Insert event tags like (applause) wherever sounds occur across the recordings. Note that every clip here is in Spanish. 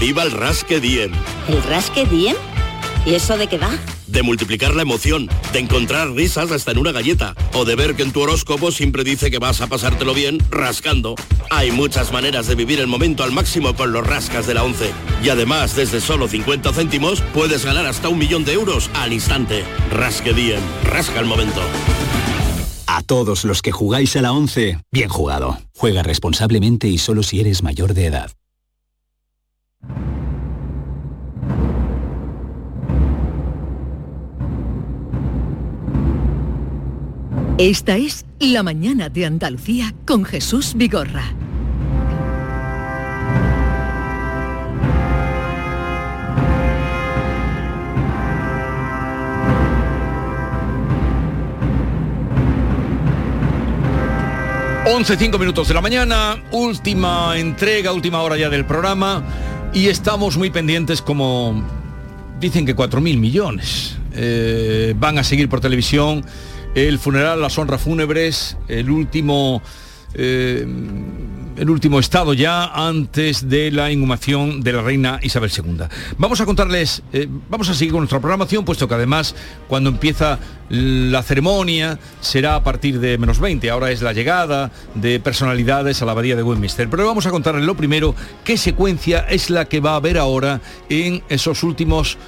Viva el Rasque Diem. ¿El Rasque Diem? ¿Y eso de qué va? De multiplicar la emoción, de encontrar risas hasta en una galleta, o de ver que en tu horóscopo siempre dice que vas a pasártelo bien rascando. Hay muchas maneras de vivir el momento al máximo con los rascas de la 11. Y además, desde solo 50 céntimos, puedes ganar hasta un millón de euros al instante. Rasque Diem, rasca el momento. A todos los que jugáis a la 11, bien jugado. Juega responsablemente y solo si eres mayor de edad. Esta es La Mañana de Andalucía con Jesús Vigorra. Once, cinco minutos de la mañana, última entrega, última hora ya del programa y estamos muy pendientes como dicen que 4.000 millones eh, van a seguir por televisión. El funeral, las honras fúnebres, el último eh, el último estado ya antes de la inhumación de la reina Isabel II. Vamos a contarles, eh, vamos a seguir con nuestra programación, puesto que además cuando empieza la ceremonia será a partir de menos 20, ahora es la llegada de personalidades a la abadía de Westminster. Pero vamos a contarles lo primero, qué secuencia es la que va a haber ahora en esos últimos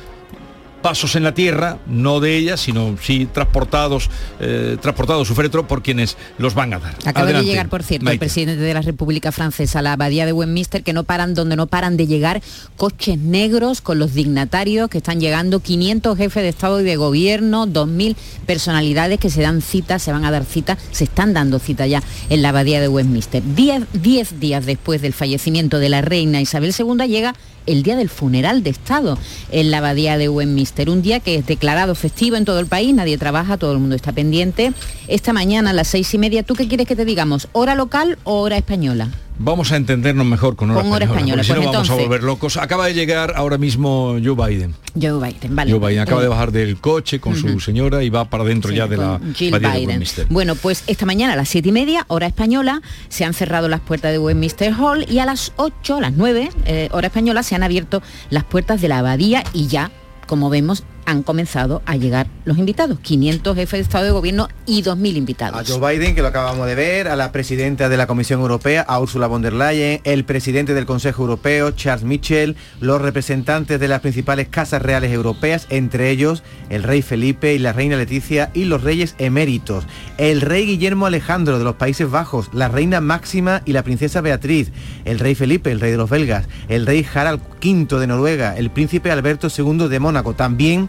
pasos en la tierra, no de ella, sino sí transportados, eh, transportados su féretro por quienes los van a dar. Acaba de llegar, por cierto, el presidente de la República Francesa a la abadía de Westminster, que no paran, donde no paran de llegar coches negros con los dignatarios que están llegando, 500 jefes de Estado y de Gobierno, 2.000 personalidades que se dan cita, se van a dar cita, se están dando cita ya en la abadía de Westminster. Diez, diez días después del fallecimiento de la reina Isabel II llega el día del funeral de Estado en la abadía de Westminster, un día que es declarado festivo en todo el país, nadie trabaja, todo el mundo está pendiente. Esta mañana a las seis y media, ¿tú qué quieres que te digamos? ¿Hora local o hora española? Vamos a entendernos mejor con hora, con española. si no pues vamos a volver locos. Acaba de llegar ahora mismo Joe Biden. Joe Biden, vale. Joe Biden acaba de bajar del coche con su señora y va para dentro ya de la Jill Biden. bueno, pues esta mañana a las siete y media, hora española, se han cerrado las puertas de Westminster Hall y a las 8, a las 9, eh, hora española, se han abierto las puertas de la abadía y ya, como vemos, han comenzado a llegar los invitados, 500 jefes de Estado de Gobierno y 2.000 invitados. A Joe Biden, que lo acabamos de ver, a la presidenta de la Comisión Europea, a Ursula von der Leyen, el presidente del Consejo Europeo, Charles Michel, los representantes de las principales casas reales europeas, entre ellos el rey Felipe y la reina Leticia y los reyes eméritos, el rey Guillermo Alejandro de los Países Bajos, la reina Máxima y la princesa Beatriz, el rey Felipe, el rey de los belgas, el rey Harald V de Noruega, el príncipe Alberto II de Mónaco, también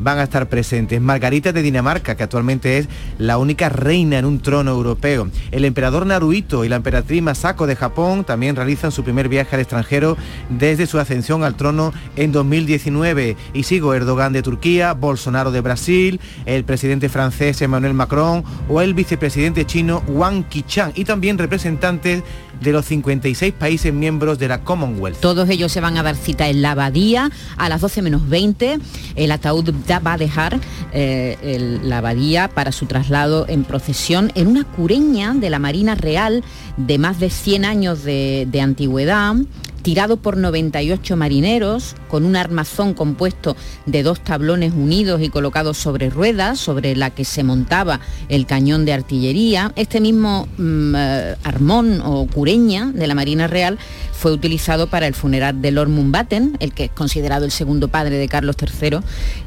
van a estar presentes. Margarita de Dinamarca, que actualmente es la única reina en un trono europeo. El emperador Naruhito y la emperatriz Masako de Japón también realizan su primer viaje al extranjero desde su ascensión al trono en 2019. Y sigo Erdogan de Turquía, Bolsonaro de Brasil, el presidente francés Emmanuel Macron o el vicepresidente chino Wang Qichan y también representantes de los 56 países miembros de la Commonwealth. Todos ellos se van a dar cita en la abadía a las 12 menos 20. El ataúd va a dejar eh, la abadía para su traslado en procesión en una cureña de la Marina Real de más de 100 años de, de antigüedad tirado por 98 marineros, con un armazón compuesto de dos tablones unidos y colocados sobre ruedas, sobre la que se montaba el cañón de artillería. Este mismo mm, eh, armón o cureña de la Marina Real fue utilizado para el funeral de Lord Mountbatten, el que es considerado el segundo padre de Carlos III,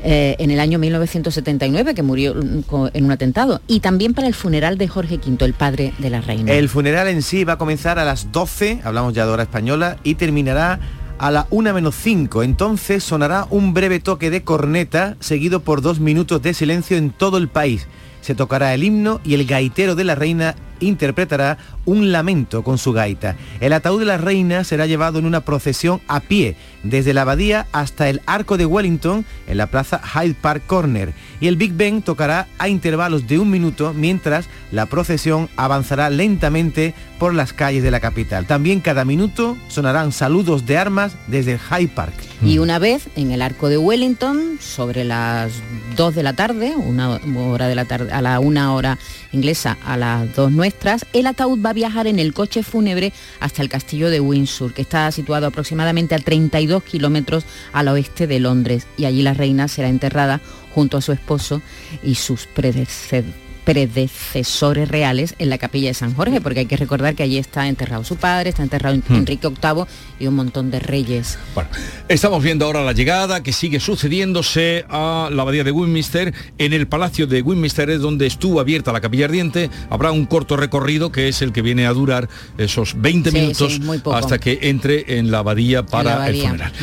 eh, en el año 1979, que murió mm, en un atentado, y también para el funeral de Jorge V, el padre de la reina. El funeral en sí va a comenzar a las 12, hablamos ya de hora española, y terminará a la 1 menos 5. Entonces sonará un breve toque de corneta seguido por dos minutos de silencio en todo el país. Se tocará el himno y el gaitero de la reina interpretará un lamento con su gaita. El ataúd de la reina será llevado en una procesión a pie desde la abadía hasta el arco de Wellington en la plaza Hyde Park Corner y el Big Ben tocará a intervalos de un minuto mientras la procesión avanzará lentamente por las calles de la capital. También cada minuto sonarán saludos de armas desde Hyde Park. Y una vez en el arco de Wellington, sobre las 2 de la tarde, una hora de la tarde, a la una hora inglesa, a las 2 nuestras, meses tras, el ataúd va a viajar en el coche fúnebre hasta el castillo de Windsor, que está situado aproximadamente a 32 kilómetros al oeste de Londres. Y allí la reina será enterrada junto a su esposo y sus predecesores predecesores reales en la capilla de San Jorge, porque hay que recordar que allí está enterrado su padre, está enterrado Hmm. Enrique VIII y un montón de reyes. Bueno, estamos viendo ahora la llegada que sigue sucediéndose a la abadía de Westminster. En el palacio de Westminster es donde estuvo abierta la capilla ardiente. Habrá un corto recorrido que es el que viene a durar esos 20 Sí, minutos sí, hasta que entre en la abadía para En la abadía. el funeral.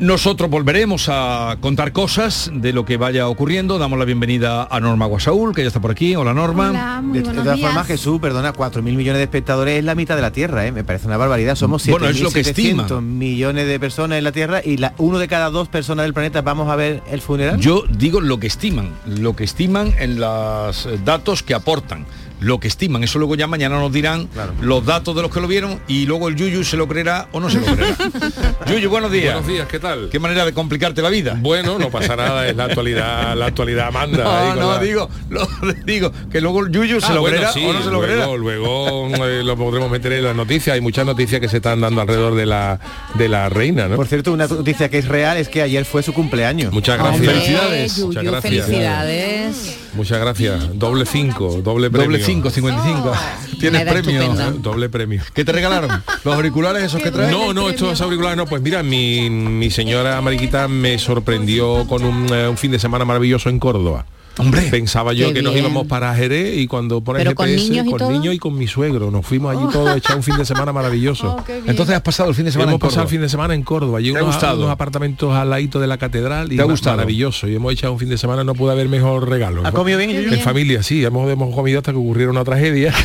Nosotros volveremos a contar cosas de lo que vaya ocurriendo. Damos la bienvenida a Norma Guasaúl, que ya está por aquí. Hola Norma. Hola, muy De, de todas días. formas, Jesús, perdona, 4.000 millones de espectadores es la mitad de la Tierra, ¿eh? me parece una barbaridad. Somos Bueno, es lo que 7.700 millones de personas en la Tierra y la, uno de cada dos personas del planeta vamos a ver el funeral. Yo digo lo que estiman, lo que estiman en los datos que aportan. Lo que estiman, eso luego ya mañana nos dirán Claro. los datos de los que lo vieron y luego el Yuyu se lo creerá o no se lo creerá. (laughs) Yuyu, buenos días. Buenos días, ¿qué tal? Qué manera de complicarte la vida. Bueno, no pasa nada, es la actualidad, la actualidad manda. ahí No, con no, la- digo, lo, (laughs) digo, que luego el Yuyu se Ah, lo bueno, creerá sí, o no se lo creerá. luego, luego eh, lo podremos meter en las noticias. Hay muchas noticias que se están dando alrededor de la de la reina, ¿no? Por cierto, una noticia que es real es que ayer fue su cumpleaños. Muchas Hombre, gracias. Felicidades. Yuyu, Muchas gracias. felicidades. Muchas gracias. Doble 5, doble premio. Doble 5, 55. Tienes premio. estupenda. Doble premio. ¿Qué te regalaron? ¿Los auriculares esos que traes? No, no, estos auriculares no. Pues mira, mi, mi señora Mariquita me sorprendió con un, eh, un fin de semana maravilloso en Córdoba. Hombre. Pensaba yo Qué que nos íbamos para Jerez y cuando pones ¿Pero con GPS, niños y con niños y con mi suegro, nos fuimos allí todos a echar un fin de semana maravilloso. Oh, qué. Entonces has pasado el fin de semana Hemos en Córdoba. pasado el fin de semana en Córdoba, allí ¿Te ha unos, gustado? unos apartamentos al ladito de la catedral y ¿Te ha gustado? maravilloso. Y hemos echado un fin de semana, no puede haber mejor regalo. ¿Ha comido bien? En familia, sí, hemos, hemos comido hasta que ocurriera una tragedia. (laughs)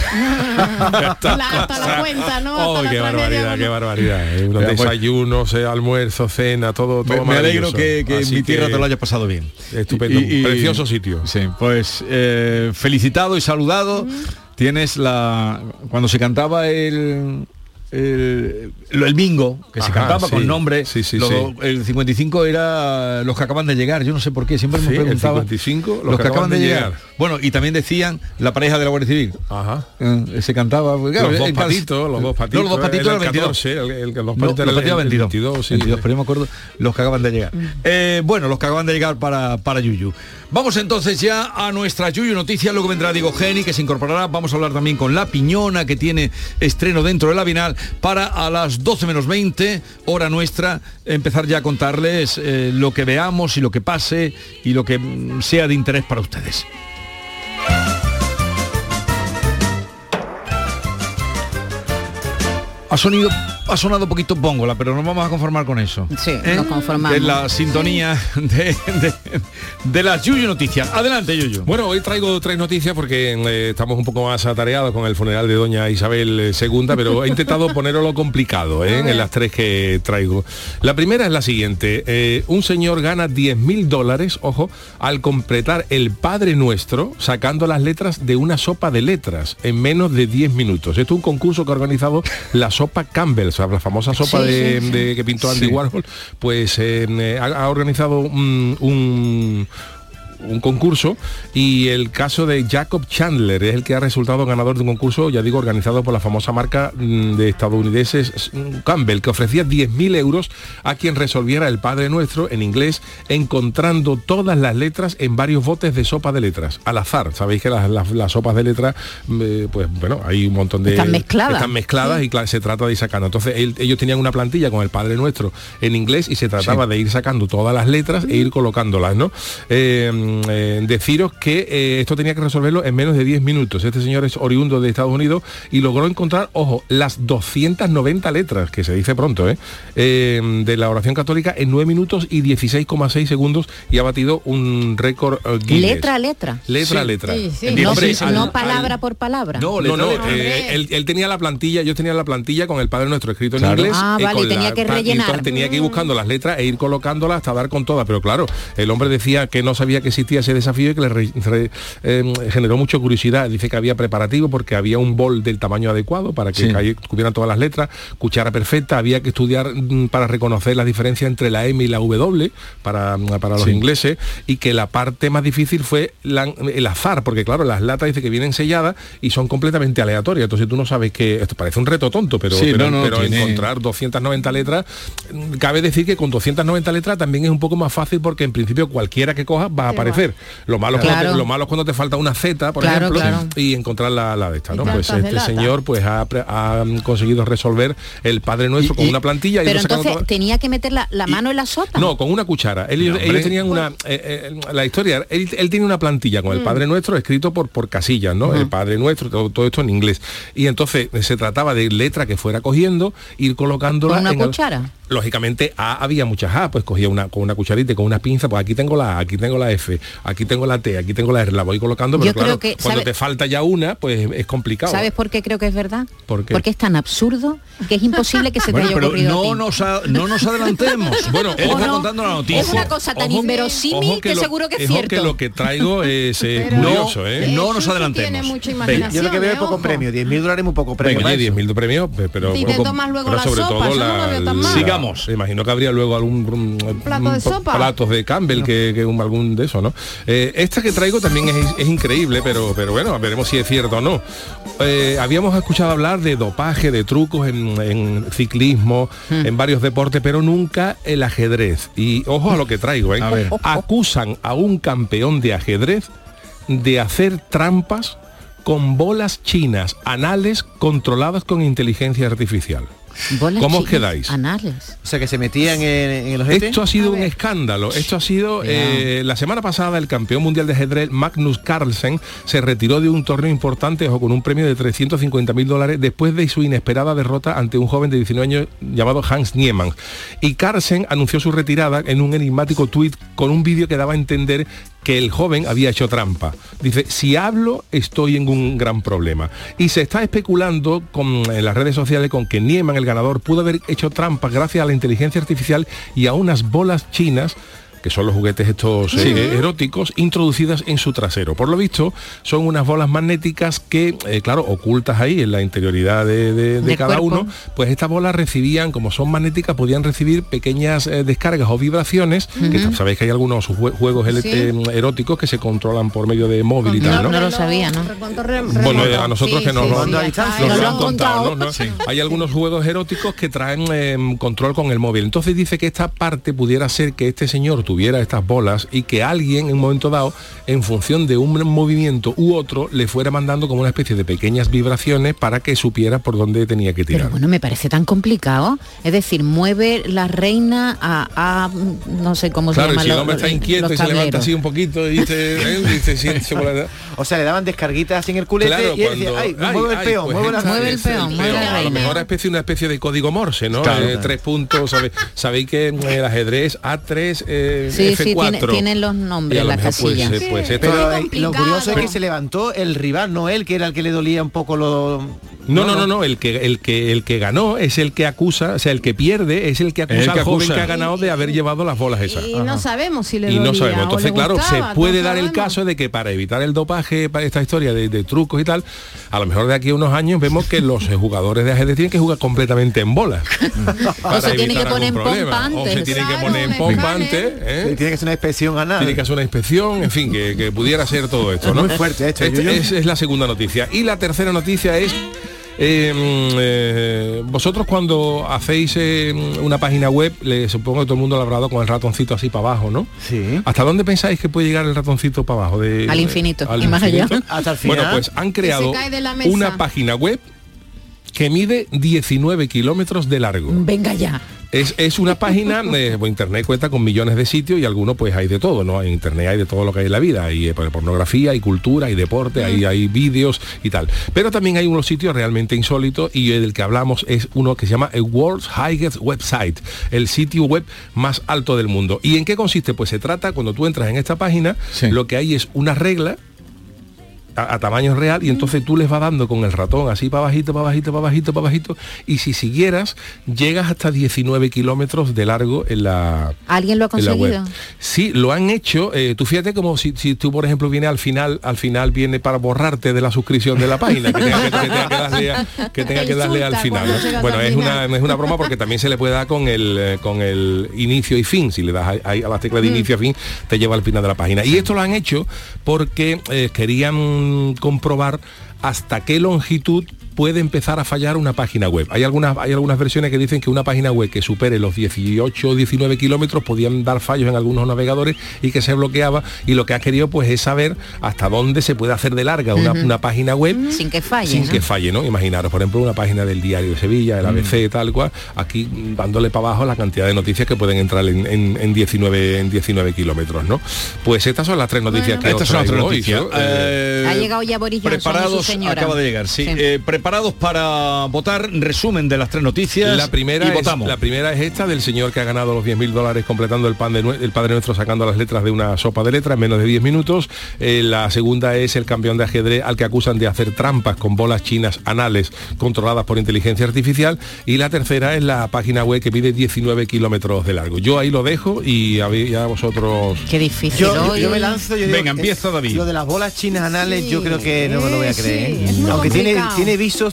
(laughs) La- hasta la cuenta, ¿no? Oh, qué barbaridad, qué barbaridad. Eh, Ya, pues- desayunos, eh, almuerzo, cena, todo, todo Me, me alegro que, que en mi tierra te lo haya pasado bien. Estupendo, precioso sitio. Sí, pues eh, felicitado y saludado. Tienes la cuando se cantaba el el, lo- el bingo que se cantaba sí. con nombre Sí, sí, el 55 era los que acaban de llegar yo no sé por qué siempre me Sí, el preguntaba 55, los que acaban de llegar. bueno y también decían la pareja de la Guardia Civil Ajá. Eh, se cantaba pues, claro, los dos patitos, los dos patitos. no, los dos patitos el eran 22 14, el, el- los no, patitos los el- partidos el 22, 22, sí. 22, pero yo me acuerdo los que acaban de llegar. Eh, bueno, los que acaban de llegar para, para Yuyu. Vamos entonces ya a nuestra Yuyu Noticias, luego vendrá Diego Geni, que se incorporará. Vamos a hablar también con La Piñona, que tiene estreno dentro de la Binal, para a las 12 menos 20, hora nuestra, empezar ya a contarles eh, lo que veamos y lo que pase y lo que mm, sea de interés para ustedes. Ha sonido, ha sonado un poquito póngola, pero nos vamos a conformar con eso. Sí, nos conformamos. Es la sintonía de, de, de las Yuyu Noticias. Adelante, Yuyu. Bueno, hoy traigo tres noticias porque eh, estamos un poco más atareados con el funeral de doña Isabel eh, II, pero he intentado (laughs) ponerlo lo complicado ¿eh? en las tres que traigo. La primera es la siguiente. Eh, un señor gana 10 mil dólares, ojo, al completar el Padre Nuestro sacando las letras de una sopa de letras en menos de 10 minutos. Esto es un concurso que ha organizado la sopa Campbell, o sea, la famosa sopa Sí, de, sí, sí. de- que pintó Andy Sí. Warhol, pues eh, ha, ha organizado un- un un concurso y el caso de Jacob Chandler es el que ha resultado ganador de un concurso, ya digo, organizado por la famosa marca mm, de estadounidenses mm, Campbell, que ofrecía 10.000 euros a quien resolviera el Padre Nuestro en inglés, encontrando todas las letras en varios botes de sopa de letras, al azar. Sabéis que las, las- las sopas de letras, mm, eh, pues bueno, hay un montón de... Están mezcladas. Están mezcladas y claro, se trata de ir sacando. Entonces él- ellos tenían una plantilla con el Padre Nuestro en inglés y se trataba Sí. de ir sacando todas las letras e ir colocándolas, ¿no? Eh, eh, deciros que eh, esto tenía que resolverlo en menos de 10 minutos. Este señor es oriundo de Estados Unidos y logró encontrar, ojo, las 290 letras, que se dice pronto, ¿eh? Eh, de la oración católica en 9 minutos y 16,6 segundos y ha batido un récord Guinness. Letra a letra. Letra a Sí. letra. Sí, sí. No, hombre, sí, al- no al- palabra por palabra. No, no, letra no, a letra. eh, él, él tenía la plantilla, yo tenía la plantilla con el Padre Nuestro escrito Claro. en inglés. Ah, eh, vale, con tenía la- que pa- y rellenar. entonces tenía que ir buscando las letras e ir colocándolas hasta dar con todas. Pero claro, el hombre decía que no sabía que existía existía ese desafío y que le re- re- eh, generó mucha curiosidad. Dice que había preparativo porque había un bol del tamaño adecuado para que Sí. cubieran todas las letras, cuchara perfecta, había que estudiar mm, para reconocer la diferencia entre la M y la W para, para los Sí. ingleses y que la parte más difícil fue la- el azar, porque claro, las latas dice que vienen selladas y son completamente aleatorias, entonces tú no sabes que esto parece un reto tonto, pero, Sí, pero, no, no, pero tiene- encontrar 290 letras, mm, cabe decir que con 290 letras también es un poco más fácil porque en principio cualquiera que cojas va a aparecer. Lo malo, cuando te- lo malo es cuando te falta una Z, por Claro, ejemplo, claro. y encontrar la, la de esta, ¿no? Pues este lata. señor pues ha, conseguido resolver el Padre Nuestro Y- con y- una plantilla Pero entonces tenía que meter la, la mano en la sota. no, con una cuchara. Ellos, hombre. ellos tenían una... eh, eh, la historia, él, él tiene una plantilla con el Mm. Padre Nuestro escrito por, por casillas, ¿no? El Padre Nuestro, todo, todo esto en inglés. Y entonces eh, se trataba de letra que fuera cogiendo, ir colocándola... ¿Con una en el- cuchara? Lógicamente A había muchas A, pues cogía una con una cucharita y con una pinza, pues aquí tengo la A, aquí tengo la F, aquí tengo la T, aquí tengo la R, la voy colocando, pero Yo claro, creo que, cuando ¿sabe- te falta ya una, pues es complicado. ¿Sabes por qué creo que es verdad? ¿Por qué? Porque es tan absurdo que es imposible que se te Bueno, haya pero ocurrido a no ti. nos, a- no nos adelantemos. (laughs) Bueno, él ¿O está no? contando la noticia. Es una cosa tan Ojo- inverosímil ojo que, lo- seguro que es cierto. que lo que traigo es, eh, curioso, ¿eh? No nos adelantemos. Tiene mucha Venga, imaginación. Yo lo que veo es ¿eh? poco Ojo. premio, 10.000 dólares muy poco premio. Eso. 10.000 de premio, pe- pero, Y te poco- tomas luego pero la sobre sopa, todo no mal. Sigamos. Imagino que habría luego algún un- plato de un- sopa. platos de Campbell que, que un- algún de eso, ¿no? Eh, esta que traigo también es, es increíble, pero, pero bueno, veremos si es cierto o no. Eh, habíamos escuchado hablar de dopaje, de trucos en, en ciclismo, Hmm. en varios deportes, pero nunca el ajedrez. Y ojo a lo que traigo, ¿eh? A ver. Acusan a un campeón de ajedrez de hacer trampas con bolas chinas anales controladas con inteligencia artificial. Bolas ¿Cómo os quedáis? Anales. O sea, que se metían en, ojete. Esto ha sido un escándalo. Esto ha sido eh, la semana pasada el campeón mundial de ajedrez Magnus Carlsen se retiró de un torneo importante ojo, con un premio de 350 mil dólares después de su inesperada derrota ante un joven de 19 años llamado Hans Niemann. Y Carlsen anunció su retirada en un enigmático tuit con un vídeo que daba a entender que el joven había hecho trampa. Dice, si hablo estoy en un gran problema. Y se está especulando con, en las redes sociales con que Nieman, el ganador, pudo haber hecho trampa gracias a la inteligencia artificial y a unas bolas chinas que son los juguetes estos eh, eróticos, introducidas en su trasero. Por lo visto, son unas bolas magnéticas que, eh, claro, ocultas ahí en la interioridad de, de- cada cuerpo. uno, pues estas bolas recibían, como son magnéticas, podían recibir pequeñas eh, descargas o vibraciones, que sabéis que hay algunos jue- juegos Sí. eróticos que se controlan por medio de móvil y tal, ¿no? No lo sabía, ¿no? Bueno, a nosotros que nos lo han- nos lo han contado, ¿no? Hay algunos juegos eróticos que traen eh, control con el móvil. Entonces dice que esta parte pudiera ser que este señor tuviera estas bolas y que alguien en un momento dado, en función de un movimiento u otro, le fuera mandando como una especie de pequeñas vibraciones para que supiera por dónde tenía que Pero tirar. bueno, me parece tan complicado. Es decir, mueve la reina a, a- no sé cómo Claro, se llama. si el lo- hombre está inquieto y se levanta así un poquito y dice, (laughs) ¿eh? dice, sí, se vuelve- O sea, le daban descarguitas así en el culete Claro, y él cuando- decía, ay, ay, mueve el ay, peón, pues mueve la entonces, Mueve el peón, mueve la A lo mejor especie, una especie de código Morse, ¿no? Claro. Eh, tres puntos, ¿sabe- sabéis que en el ajedrez A3, eh, Sí, sí, F4. tiene- tienen los nombres, a lo las mejor, pues, Sí. Pero eh, lo curioso es que se levantó el rival, no él, que era el que le dolía un poco lo... No, no, no, no, el que el que el que ganó es el que acusa, o sea, el que pierde es el que acusa El que al joven que ha ganado de haber llevado las bolas esas. Y no sabemos si le Y no dolía sabemos. o Entonces, claro, gustaba, se puede no dar el caso de que para evitar el dopaje, para esta historia de, de trucos y tal, a lo mejor de aquí a unos años vemos que los jugadores de ajedrez tienen que jugar completamente en bolas. (laughs) para se tiene evitar que poner algún en O se tienen que poner en un pompa escáner. antes. ¿Eh? Tiene que ser una inspección anal. Tiene que hacer una inspección, en fin, que, que pudiera ser todo esto, ¿no? Muy fuerte esto, Este es, es la segunda noticia. Y la tercera noticia es. eh, mm, eh, vosotros cuando hacéis eh, una página web, le supongo que todo el mundo lo habrá dado con el ratoncito así para abajo, ¿no? Sí. ¿Hasta dónde pensáis que puede llegar el ratoncito para abajo? De, Al infinito, al y más allá. (laughs) Hasta el final. Bueno, pues han creado una página web que mide 19 kilómetros de largo. Venga ya. Es, es una página, eh, (laughs) internet cuenta con millones de sitios y algunos pues hay de todo, ¿no? En internet hay de todo lo que hay en la vida, hay eh, pornografía, hay cultura, hay deporte, hay, hay vídeos y tal. Pero también hay unos sitios realmente insólitos y el del que hablamos es uno que se llama el World's Highest Website, el sitio web más alto del mundo. ¿Y en qué consiste? Pues se trata, cuando tú entras en esta página, Sí. lo que hay es una regla a, a tamaño real y entonces tú les vas dando con el ratón así para bajito, para bajito, para bajito, para bajito y si siguieras llegas hasta 19 kilómetros de largo en la ¿Alguien lo ha la conseguido? Sí, lo han hecho. eh, tú fíjate como si, si tú, por ejemplo, viene al final, al final viene para borrarte de la suscripción de la página, que tenga que, que tenga que darle, a- que tenga que darle al final. Bueno, es una, es una broma porque también se le puede dar con el, eh, con el inicio y fin. Si le das ahí- ahí a las teclas de Mm. inicio y fin, te lleva al final de la página. Y esto lo han hecho porque eh, querían comprobar hasta qué longitud puede empezar a fallar una página web. Hay algunas, hay algunas versiones que dicen que una página web que supere los 18 o 19 kilómetros podían dar fallos en algunos navegadores y que se bloqueaba y lo que ha querido pues es saber hasta dónde se puede hacer de larga una, una página web Sin que falle. sin ¿no? que falle, ¿no? Imaginaros, por ejemplo, una página del diario de Sevilla, el ABC, tal cual, aquí dándole para abajo la cantidad de noticias que pueden entrar en, en- en 19 en 19 kilómetros, ¿no? Pues estas son las tres noticias que Estas os son las tres hoy, noticias. ¿no? Eh, Ha llegado ya Boris Johnson y su preparados, señora. acaba de llegar, sí. Sí. Eh, preparados para votar, resumen de las tres noticias. La primera, y es, votamos. la primera es esta del señor que ha ganado los 10.000 dólares completando el, pan de el Padre Nuestro sacando las letras de una sopa de letras en menos de 10 minutos. Eh, la segunda es el campeón de ajedrez al que acusan de hacer trampas con bolas chinas anales controladas por inteligencia artificial. Y la tercera es la página web que pide 19 kilómetros de largo. Yo ahí lo dejo y a, vosotros... Qué difícil. Yo, yo- hoy. yo me lanzo, yo digo, Venga, empieza, es- David. Lo de las bolas chinas anales, yo creo que no me lo voy a Sí, creer. muy Aunque tiene, complicado.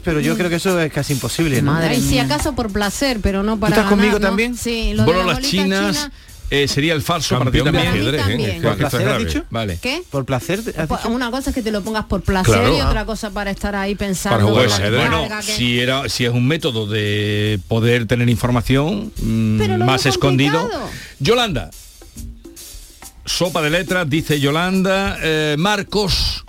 Pero yo creo que eso es casi imposible. ¿no? Madre si acaso por placer, pero no para estás conmigo también? Sí, lo de la Bolas bolita chinas china, eh, sería el falso para ti Campeón también. ajedrez, ¿eh? también. Que- ¿Por placer has grave. dicho? Vale. ¿Qué? ¿Por placer? Pues dicho? Una cosa es que te lo pongas por placer Claro. y otra cosa para estar ahí pensando. Para Pues bueno, que- si era, si es un método de poder tener información mm, Pero más escondido. complicado. Yolanda. Sopa de letras, dice Yolanda. Eh, Marcos.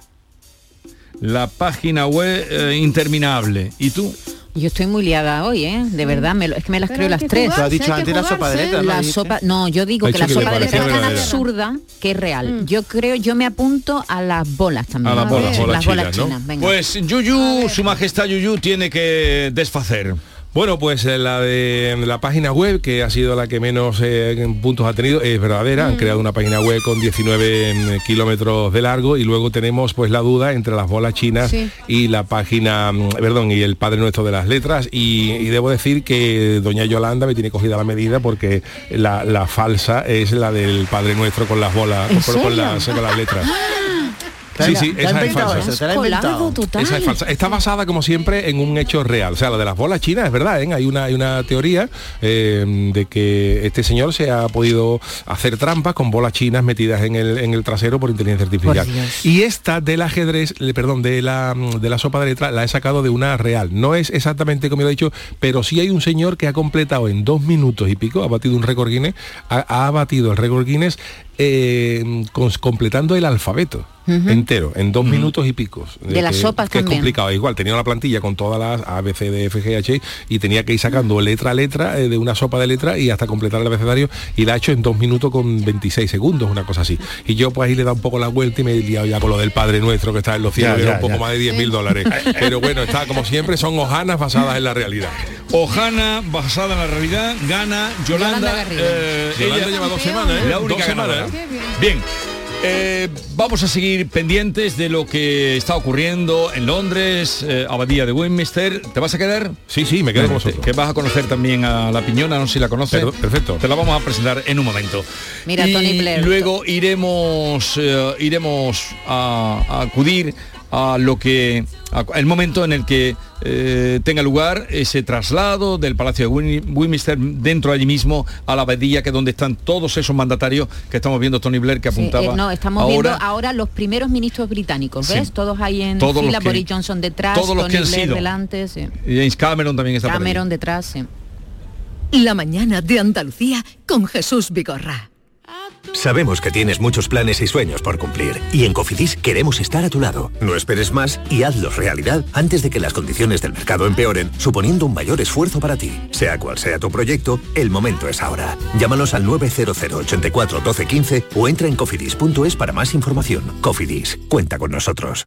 La página web eh, interminable. ¿Y tú? Yo estoy muy liada hoy, ¿eh? De verdad, me lo- es que me las Pero creo las tres. has dicho antes la sopa de. La sopa, no, yo digo que la que sopa de letras es tan absurda que es real. Mm. Yo creo, yo me apunto a las bolas también. A las bolas, bolas las bolas chinas, ¿no? chinas, venga. Pues Yuyu, su majestad Yuyu tiene que desfacer. Bueno, pues eh, la de la página web, que ha sido la que menos eh, puntos ha tenido, es verdadera. Han creado una página web con 19 mm, kilómetros de largo y luego tenemos pues la duda entre las bolas chinas Sí. y la página, mm, perdón, y el Padre Nuestro de las Letras. Y, y debo decir que doña Yolanda me tiene cogida la medida porque la, la falsa es la del Padre Nuestro con las bolas, ¿En con, con las, con las letras. (laughs) ¿Te Sí, sí, esa es falsa. la. Esa es falsa. Está basada, como siempre, en un hecho real. O sea, lo de las bolas chinas es verdad, ¿eh? Hay una, hay una teoría eh, de que este señor se ha podido hacer trampas con bolas chinas metidas en el, en el trasero por inteligencia artificial. Por. Y esta del ajedrez, perdón, de la, de la sopa de letras, la he sacado de una real. No es exactamente como lo he dicho, pero sí hay un señor que ha completado en dos minutos y pico, ha batido un récord Guinness, ha, ha batido el récord Guinness eh, completando el alfabeto entero, en dos minutos y picos. De las que- sopas que es complicado. Igual, tenía una plantilla con todas las A, B, C, D, F, G, H y tenía que ir sacando letra a letra eh, de una sopa de letra y hasta completar el abecedario y la ha hecho en dos minutos con 26 segundos, una cosa así. Y yo pues ahí le he dado un poco la vuelta y me he liado ya con lo del Padre Nuestro que está en los cielos, era ya, un poco ya. más de 10 mil dólares. (laughs) Pero bueno, está como siempre, son hojanas basadas en la realidad. Ojana, basada en la realidad, gana Yolanda. Yolanda Garrido. eh, Yolanda ella- lleva dos semanas, ¿eh? La única Dos semanas, ¿eh? Bien. eh, vamos a seguir pendientes de lo que está ocurriendo en Londres, eh, Abadía de Westminster. ¿Te vas a quedar? Sí, sí, me quedo con vosotros. Que vas a conocer también a la piñona, no sé si la conoces. Per- perfecto. Te la vamos a presentar en un momento. Mira, y Tony Blair. Luego iremos, eh, iremos a, a acudir a lo que a- el momento en el que eh, tenga lugar ese traslado del Palacio de Westminster dentro allí mismo a la abadía que es donde están todos esos mandatarios que estamos viendo Tony Blair que Sí, apuntaba eh, no, estamos ahora viendo ahora los primeros ministros británicos, ¿ves? Sí. Todos ahí en Todos fila, que- Boris Johnson detrás, todos los Tony que han Blair sido. delante, sí. y James Cameron también está por. Cameron detrás, sí. La mañana de Andalucía con Jesús Vigorra. Sabemos que tienes muchos planes y sueños por cumplir y en Cofidis queremos estar a tu lado. No esperes más y hazlos realidad antes de que las condiciones del mercado empeoren, suponiendo un mayor esfuerzo para ti. Sea cual sea tu proyecto, el momento es ahora. Llámanos al 900 84 12 15 o entra en cofidis.es para más información. Cofidis, cuenta con nosotros.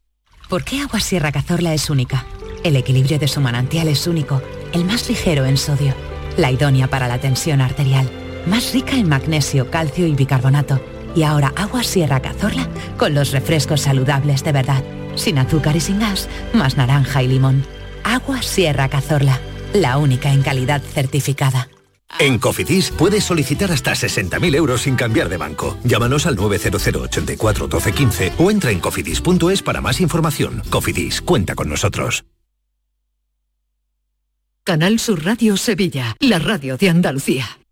¿Por qué Agua Sierra Cazorla es única? El equilibrio de su manantial es único, el más ligero en sodio, la idónea para la tensión arterial, más rica en magnesio, calcio y bicarbonato. Y ahora Agua Sierra Cazorla con los refrescos saludables de verdad, sin azúcar y sin gas, más naranja y limón. Agua Sierra Cazorla, la única en calidad certificada. En Cofidis puedes solicitar hasta 60.000 euros sin cambiar de banco. Llámanos al 900 84 12 15 o entra en cofidis.es para más información. Cofidis, cuenta con nosotros. Canal Sur Radio Sevilla, la radio de Andalucía.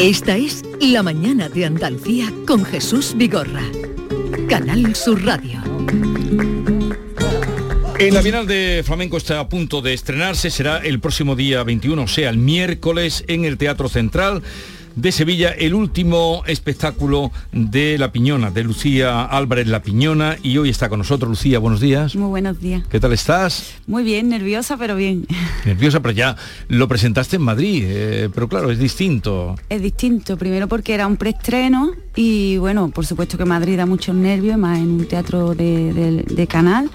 Esta es La mañana de Andalucía con Jesús Vigorra. Canal Sur Radio. En la Bienal de Flamenco está a punto de estrenarse, será el próximo día 21, o sea, el miércoles en el Teatro Central de Sevilla, el último espectáculo de La Piñona, de Lucía Álvarez La Piñona, y hoy está con nosotros. Lucía, buenos días. Muy buenos días. ¿Qué tal estás? Muy bien, nerviosa, pero bien. (laughs) Nerviosa, pero ya lo presentaste en Madrid, eh, pero claro, es distinto. Es distinto, primero porque era un preestreno y bueno, por supuesto que Madrid da muchos nervios, más en un teatro de, de- de canal.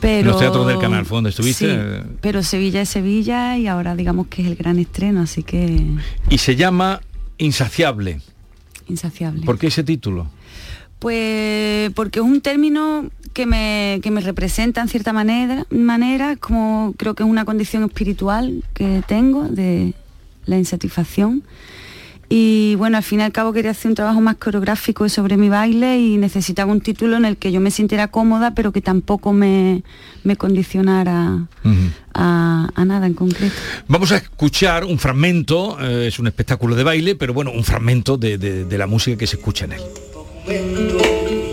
Pero, Los teatros del canal, ¿fue donde estuviste? Sí, pero Sevilla es Sevilla y ahora digamos que es el gran estreno, así que Y se llama Insaciable. insaciable. ¿Por qué ese título? Pues porque es un término que me, que me representa en cierta manera, manera, como creo que es una condición espiritual que tengo de la insatisfacción. Y bueno, al fin y al cabo quería hacer un trabajo más coreográfico sobre mi baile y necesitaba un título en el que yo me sintiera cómoda, pero que tampoco me, me condicionara a, a nada en concreto. Vamos a escuchar un fragmento, eh, es un espectáculo de baile, pero bueno, un fragmento de, de- de la música que se escucha en él.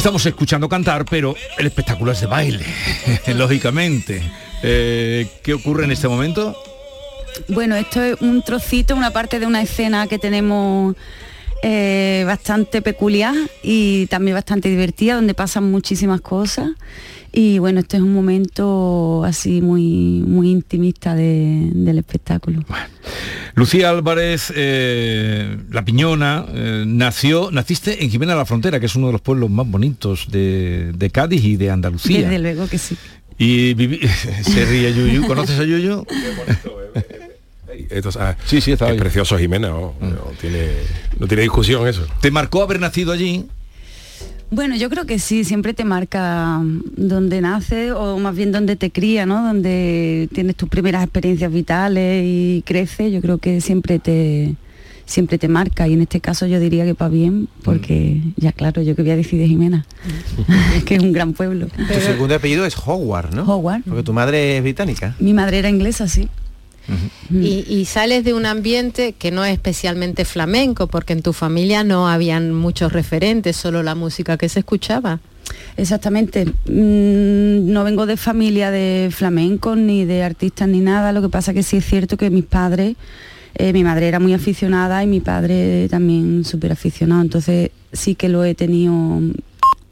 Estamos escuchando cantar, pero el espectáculo es de baile, (laughs) lógicamente. Eh, ¿Qué ocurre en este momento? Bueno, esto es un trocito, una parte de una escena que tenemos eh, bastante peculiar y también bastante divertida, donde pasan muchísimas cosas. Y bueno, este es un momento así muy, muy intimista de- del espectáculo. Lucía Álvarez, eh, La Piñona, eh, nació, naciste en Jimena la Frontera, que es uno de los pueblos más bonitos de, de Cádiz y de Andalucía. Desde luego que sí. Y vivi- (laughs) se ríe Yuyu. ¿Conoces a Yuyu? Esto, ah, sí, sí, está es ahí. precioso Jimena, no, no tiene, no tiene discusión eso. ¿Te marcó haber nacido allí? Bueno, yo creo que sí, siempre te marca mm, donde nace o más bien donde te cría, ¿no? Donde tienes tus primeras experiencias vitales y creces, yo creo que siempre te siempre te marca y en este caso yo diría que para bien, porque ya claro, yo que voy a decir de Jimena, (laughs) que es un gran pueblo. Tu segundo apellido es Howard, ¿no? Howard. Porque tu madre es británica. Mi madre era inglesa, sí. Y, y sales de un ambiente que no es especialmente flamenco, porque en tu familia no habían muchos referentes, solo la música que se escuchaba. Exactamente. Mm, No vengo de familia de flamencos ni de artistas ni nada. Lo que pasa que sí es cierto que mis padres, eh, mi madre era muy aficionada y mi padre también súper aficionado. Entonces sí que lo he tenido,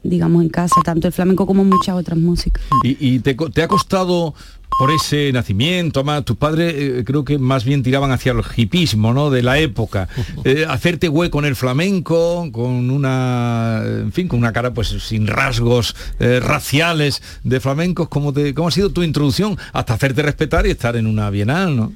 digamos, en casa, tanto el flamenco como muchas otras músicas. ¿Y, y te, co- te ha costado por ese nacimiento, más tus padres eh, creo que más bien tiraban hacia el hipismo, ¿no? De la época. (laughs) Eh, hacerte hueco en el flamenco, con una, en fin, con una cara pues sin rasgos eh, raciales de flamencos, ¿cómo, te, ¿cómo ha sido tu introducción hasta hacerte respetar y estar en una bienal, ¿no?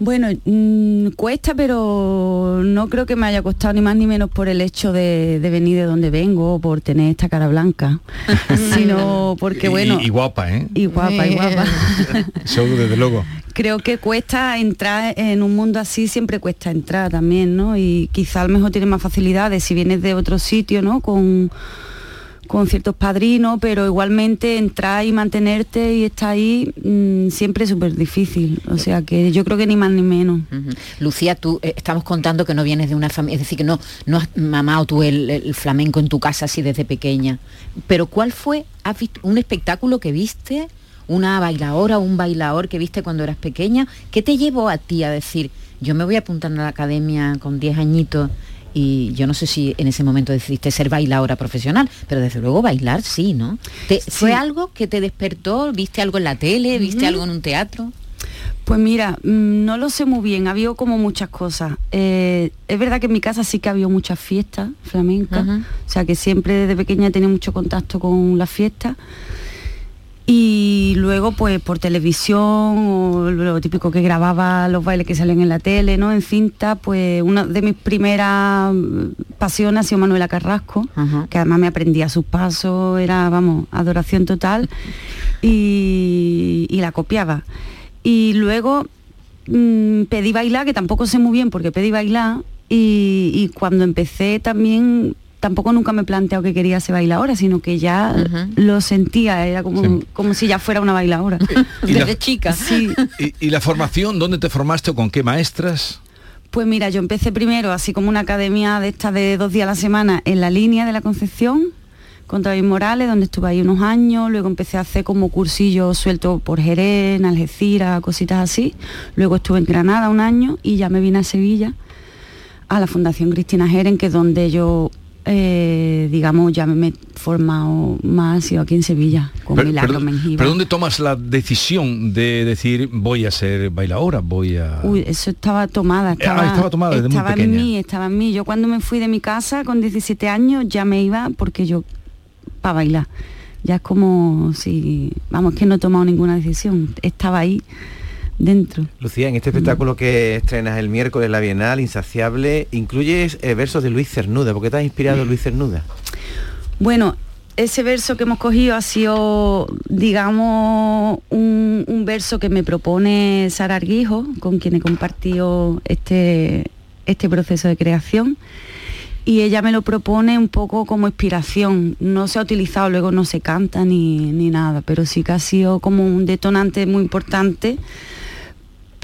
Bueno, mm, cuesta, pero no creo que me haya costado ni más ni menos por el hecho de, de venir de donde vengo, o por tener esta cara blanca, (laughs) sino porque, bueno, y, guapa, ¿eh? y guapa, y guapa. (laughs) Seguro, desde luego. creo que cuesta entrar en un mundo así, siempre cuesta entrar también, ¿no? Y quizá a lo mejor tienes más facilidades si vienes de otro sitio, ¿no? Con, con ciertos padrinos, pero igualmente entrar y mantenerte y estar ahí mm, siempre es súper difícil. O sea que yo creo que ni más ni menos. Lucía, tú eh, estamos contando que no vienes de una familia, es decir, que no, no has mamado tú el, flamenco en tu casa así desde pequeña. Pero ¿cuál fue has visto un espectáculo que viste, una bailadora un bailador que viste cuando eras pequeña? ¿Qué te llevó a ti a decir, yo me voy a apuntar a la academia con 10 añitos? Y yo no sé si en ese momento decidiste ser bailadora profesional, pero desde luego bailar sí, ¿no? ¿Te- ¿Fue algo que te despertó? ¿Viste algo en la tele? ¿Viste algo en un teatro? Pues mira, mm, no lo sé muy bien, había como muchas cosas. Eh, es verdad que en mi casa sí que había muchas fiestas flamencas, o sea que siempre desde pequeña he tenido mucho contacto con las fiestas. Y luego pues por televisión o lo típico que grababa los bailes que salen en la tele, ¿no? En cinta, pues una de mis primeras pasiones ha sido Manuela Carrasco, que además me aprendía sus pasos, era, vamos, adoración total y, y la copiaba. Y luego mm, pedí bailar, que tampoco sé muy bien porque pedí bailar, y, y cuando empecé también tampoco nunca me he planteado que quería ser bailadora, sino que ya lo sentía, era como, como si ya fuera una bailadora. (laughs) Y la- Desde chica. Sí. ¿Y, y la formación, dónde te formaste o con qué maestras? Pues mira, yo empecé primero así como una academia de estas de dos días a la semana en la línea de la Concepción, con David Morales, donde estuve ahí unos años, luego empecé a hacer como cursillos sueltos por Jerez, en Algeciras, cositas así. Luego estuve en Granada un año y ya me vine a Sevilla, a la Fundación Cristina Jeren, que es donde yo, eh, digamos, ya me he formado más, sido aquí en Sevilla, con Pero, Milagro pero- pero ¿dónde tomas la decisión de decir voy a ser bailadora, voy a... Uy, eso estaba tomada. Estaba, Ah, estaba tomada desde muy estaba en pequeña. mí, estaba en mí. Yo cuando me fui de mi casa con 17 años ya me iba porque yo para bailar. Ya es como si, vamos, que no he tomado ninguna decisión. Estaba ahí dentro. Lucía, en este espectáculo que estrenas el miércoles, la Bienal, Insaciable, incluyes eh, versos de Luis Cernuda. ¿Por qué te has inspirado Luis Cernuda? Bueno, ese verso que hemos cogido ha sido, digamos, un, un verso que me propone Sara Arguijo, con quien he compartido este, este proceso de creación. Y ella me lo propone un poco como inspiración. No se ha utilizado, luego no se canta ni, ni nada, pero sí que ha sido como un detonante muy importante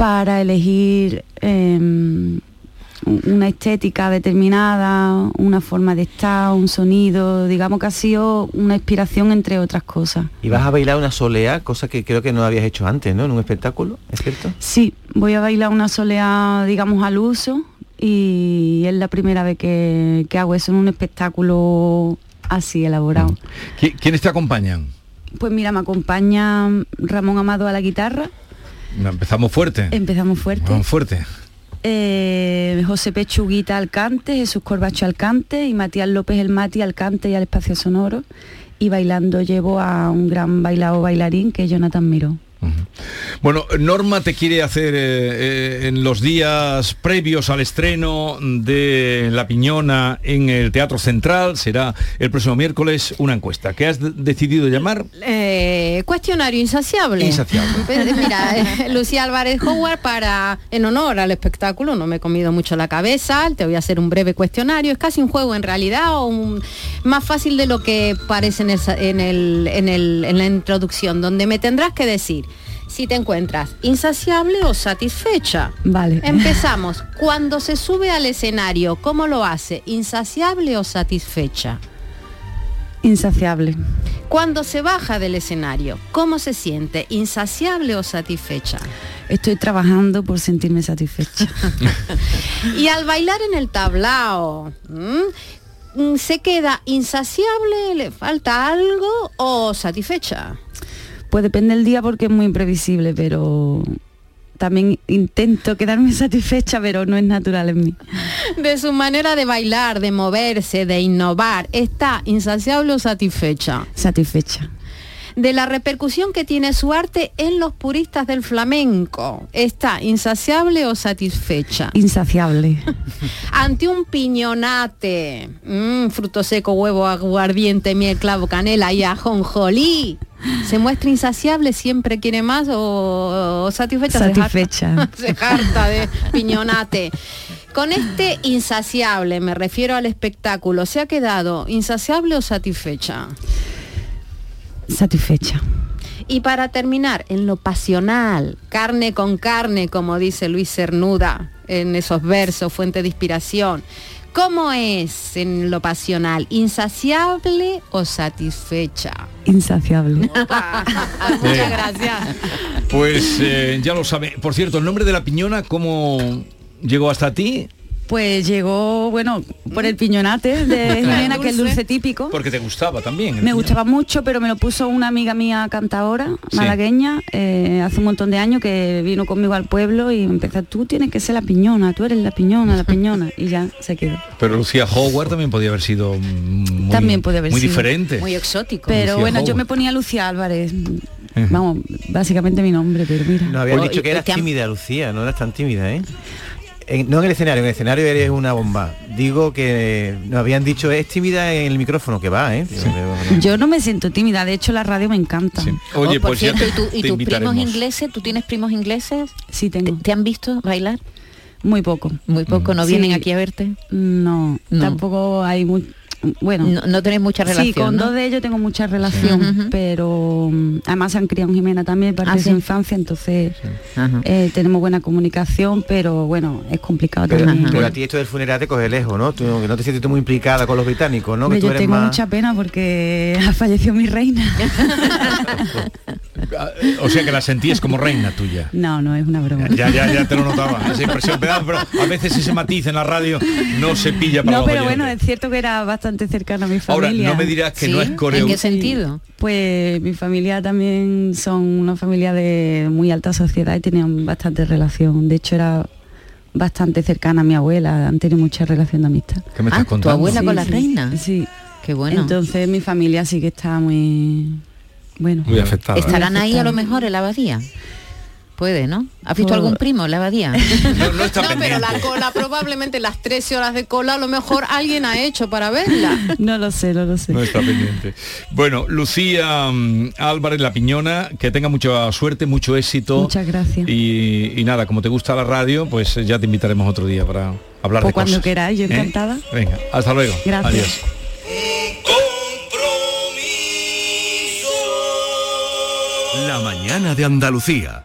para elegir em, una estética determinada, una forma de estar, un sonido, digamos que ha sido una inspiración entre otras cosas. Y vas a bailar una soleá, cosa que creo que no habías hecho antes, ¿no? En un espectáculo, ¿es cierto? Sí, voy a bailar una soleá, digamos, al uso y es la primera vez que, que hago eso en un espectáculo así elaborado. ¿Qui- ¿Quiénes te acompañan? Pues mira, me acompaña Ramón Amado a la guitarra, Empezamos fuerte. empezamos fuerte. Fuerte. Eh, José Pechuguita al cante, Jesús Corbacho al cante y Matías López el Mati al cante y al espacio sonoro. y bailando llevo a un gran bailado bailarín que es Jonathan Miró. Bueno, Norma te quiere hacer eh, eh, en los días previos al estreno de La Piñona en el Teatro Central, será el próximo miércoles, una encuesta. ¿Qué has de- decidido llamar? Eh, cuestionario insaciable. Insaciable. (laughs) Mira, Lucía Álvarez Howard para, en honor al espectáculo, no me he comido mucho la cabeza, te voy a hacer un breve cuestionario, es casi un juego en realidad, o un- más fácil de lo que parece en, el sa- en el- en el- en la introducción, donde me tendrás que decir si te encuentras insaciable o satisfecha. Vale. Empezamos. Cuando se sube al escenario, ¿cómo lo hace? ¿Insaciable o satisfecha? Insaciable. Cuando se baja del escenario, ¿cómo se siente? ¿Insaciable o satisfecha? Estoy trabajando por sentirme satisfecha. (laughs) Y al bailar en el tablao, ¿se queda insaciable, le falta algo o satisfecha? Pues depende del día porque es muy imprevisible, pero también intento quedarme (laughs) satisfecha, pero no es natural en mí. De su manera de bailar, de moverse, de innovar, ¿está insaciable o satisfecha? Satisfecha. De la repercusión que tiene su arte en los puristas del flamenco, ¿está insaciable o satisfecha? Insaciable. (laughs) Ante un piñonate, mm, fruto seco, huevo, aguardiente, miel, clavo, canela y ajonjolí, ¿se muestra insaciable, siempre quiere más o, o satisfecha? Se jarta- Satisfecha. (laughs) Se harta de piñonate. Con este insaciable, me refiero al espectáculo, ¿se ha quedado insaciable o satisfecha? Satisfecha. Y para terminar, en lo pasional, carne con carne, como dice Luis Cernuda en esos versos, fuente de inspiración. ¿Cómo es en lo pasional? ¿Insaciable o satisfecha? Insaciable. (laughs) Muchas gracias. Pues eh, ya lo sabe. Por cierto, el nombre de La Piñona, ¿cómo llegó hasta ti? Pues llegó, bueno, por el piñonate de (laughs) Jimena, que es el dulce típico. Porque te gustaba también. Me piñón. gustaba mucho, pero me lo puso una amiga mía cantadora, Sí. malagueña, eh, hace un montón de años que vino conmigo al pueblo y empezó, tú tienes que ser la piñona, tú eres la piñona, la piñona, y ya se quedó. Pero Lucía Howard también podía haber sido muy, También puede haber muy sido. diferente. Muy exótico. Pero Lucía bueno, yo me ponía Lucía Álvarez, vamos, básicamente mi nombre, pero mira. No habían dicho que eras tímida, Lucía, no eras tan tímida, ¿eh? En- no en el escenario, en el escenario eres una bomba. Digo que nos habían dicho es tímida en el micrófono, que va, ¿eh? Yo no me siento tímida, de hecho la radio me encanta. Oye, Oh, por pues ya cierto, te- ¿y, tus primos ingleses? ¿Tú tienes primos ingleses? Sí, tengo. ¿Te, te han visto bailar? Muy poco. Muy poco, ¿no Sí. vienen aquí a verte? No, No. tampoco hay muy... Bueno, No, no tenés mucha relación, Sí, con ¿no? dos de ellos tengo mucha relación, pero mm, además se han criado en Jimena también, parte Ah, de sí. su infancia, entonces eh, tenemos buena comunicación, pero bueno, es complicado Pero, también. pero a ti esto del funeral te coge lejos, ¿no? Tú que no te sientes tú muy implicada con los británicos, ¿no? Hombre, que tú yo eres tengo más... mucha pena porque (laughs) ha fallecido mi reina. (laughs) Ah, O sea que la sentías como reina tuya. No, no, es una broma. Ya, ya, ya te lo notaba, (laughs) esa impresión. Pero, pero a veces ese matiz en la radio no se pilla para No, los pero oyentes. bueno, es cierto que era bastante cercana a mi Ahora, familia. no me dirás que no es coreo. ¿En qué sentido? Pues mi familia también son una familia de muy alta sociedad y tenían bastante relación. De hecho, era bastante cercana a mi abuela, han tenido mucha relación de amistad. ¿Qué me Ah, ¿tu abuela con la reina? Sí. Qué bueno. Entonces mi familia sí que está muy... Bueno. Muy afectada. ¿Estarán Muy ahí a lo mejor en la abadía? Puede, ¿no? ¿Has visto algún primo en la abadía? (laughs) No, no está No, pero la cola, probablemente las 13 horas de cola, a lo mejor alguien ha hecho para verla. No lo sé, no lo sé. No está pendiente. Bueno, Lucía mm, Álvarez La Piñona, que tenga mucha suerte, mucho éxito. Muchas gracias. Y, y nada, como te gusta la radio, pues ya te invitaremos otro día para hablar Pues de cuando cosas. queráis, yo ¿Eh? encantada. Venga, hasta luego. Gracias. Adiós. La mañana de Andalucía.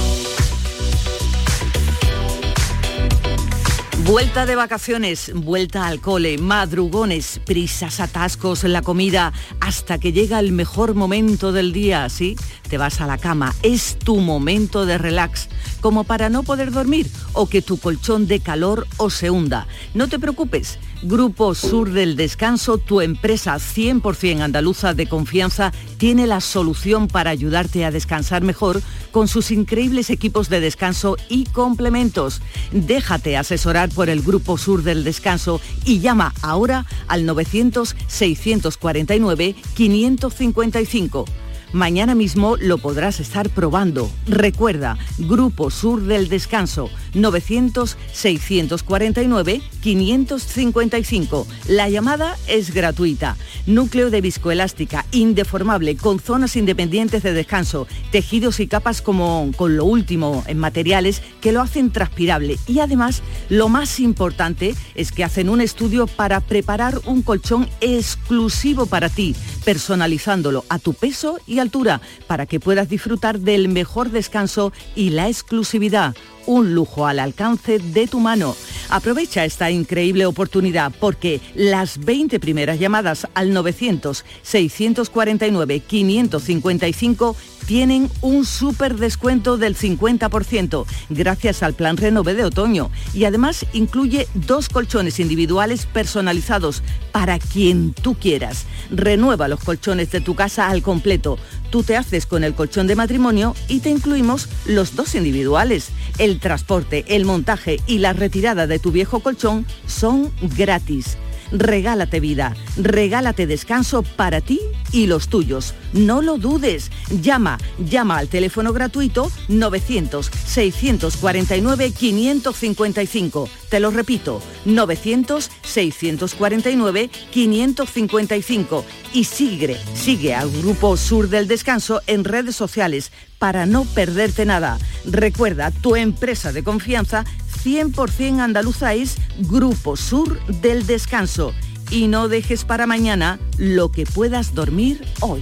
Vuelta de vacaciones, vuelta al cole, madrugones, prisas, atascos, la comida, hasta que llega el mejor momento del día, ¿sí? Te vas a la cama, es tu momento de relax, como para no poder dormir o que tu colchón de calor o se hunda. No te preocupes, Grupo Sur del Descanso, tu empresa 100% andaluza de confianza, tiene la solución para ayudarte a descansar mejor con sus increíbles equipos de descanso y complementos. Déjate asesorar por el Grupo Sur del Descanso y llama ahora al 900-649-555. Mañana mismo lo podrás estar probando. Recuerda, Grupo Sur del Descanso, 900-649-555. La llamada es gratuita. Núcleo de viscoelástica, indeformable, con zonas independientes de descanso, tejidos y capas como con lo último en materiales que lo hacen transpirable. Y además, lo más importante es que hacen un estudio para preparar un colchón exclusivo para ti, personalizándolo a tu peso y altura para que puedas disfrutar del mejor descanso y la exclusividad. Un lujo al alcance de tu mano. Aprovecha esta increíble oportunidad porque las 20 primeras llamadas al 900-649-555 tienen un súper descuento del 50% gracias al plan Renove de otoño y además incluye dos colchones individuales personalizados para quien tú quieras. Renueva los colchones de tu casa al completo. Tú te haces con el colchón de matrimonio y te incluimos los dos individuales. Transporte, el montaje y la retirada de tu viejo colchón son gratis. Regálate vida, regálate descanso para ti y los tuyos. No lo dudes. Llama, llama al teléfono gratuito 900-649-555. Te lo repito, 900-649-555. Y sigue, sigue al Grupo Sur del Descanso en redes sociales para no perderte nada. Recuerda, tu empresa de confianza 100% andaluza es Grupo Sur del Descanso. Y no dejes para mañana lo que puedas dormir hoy.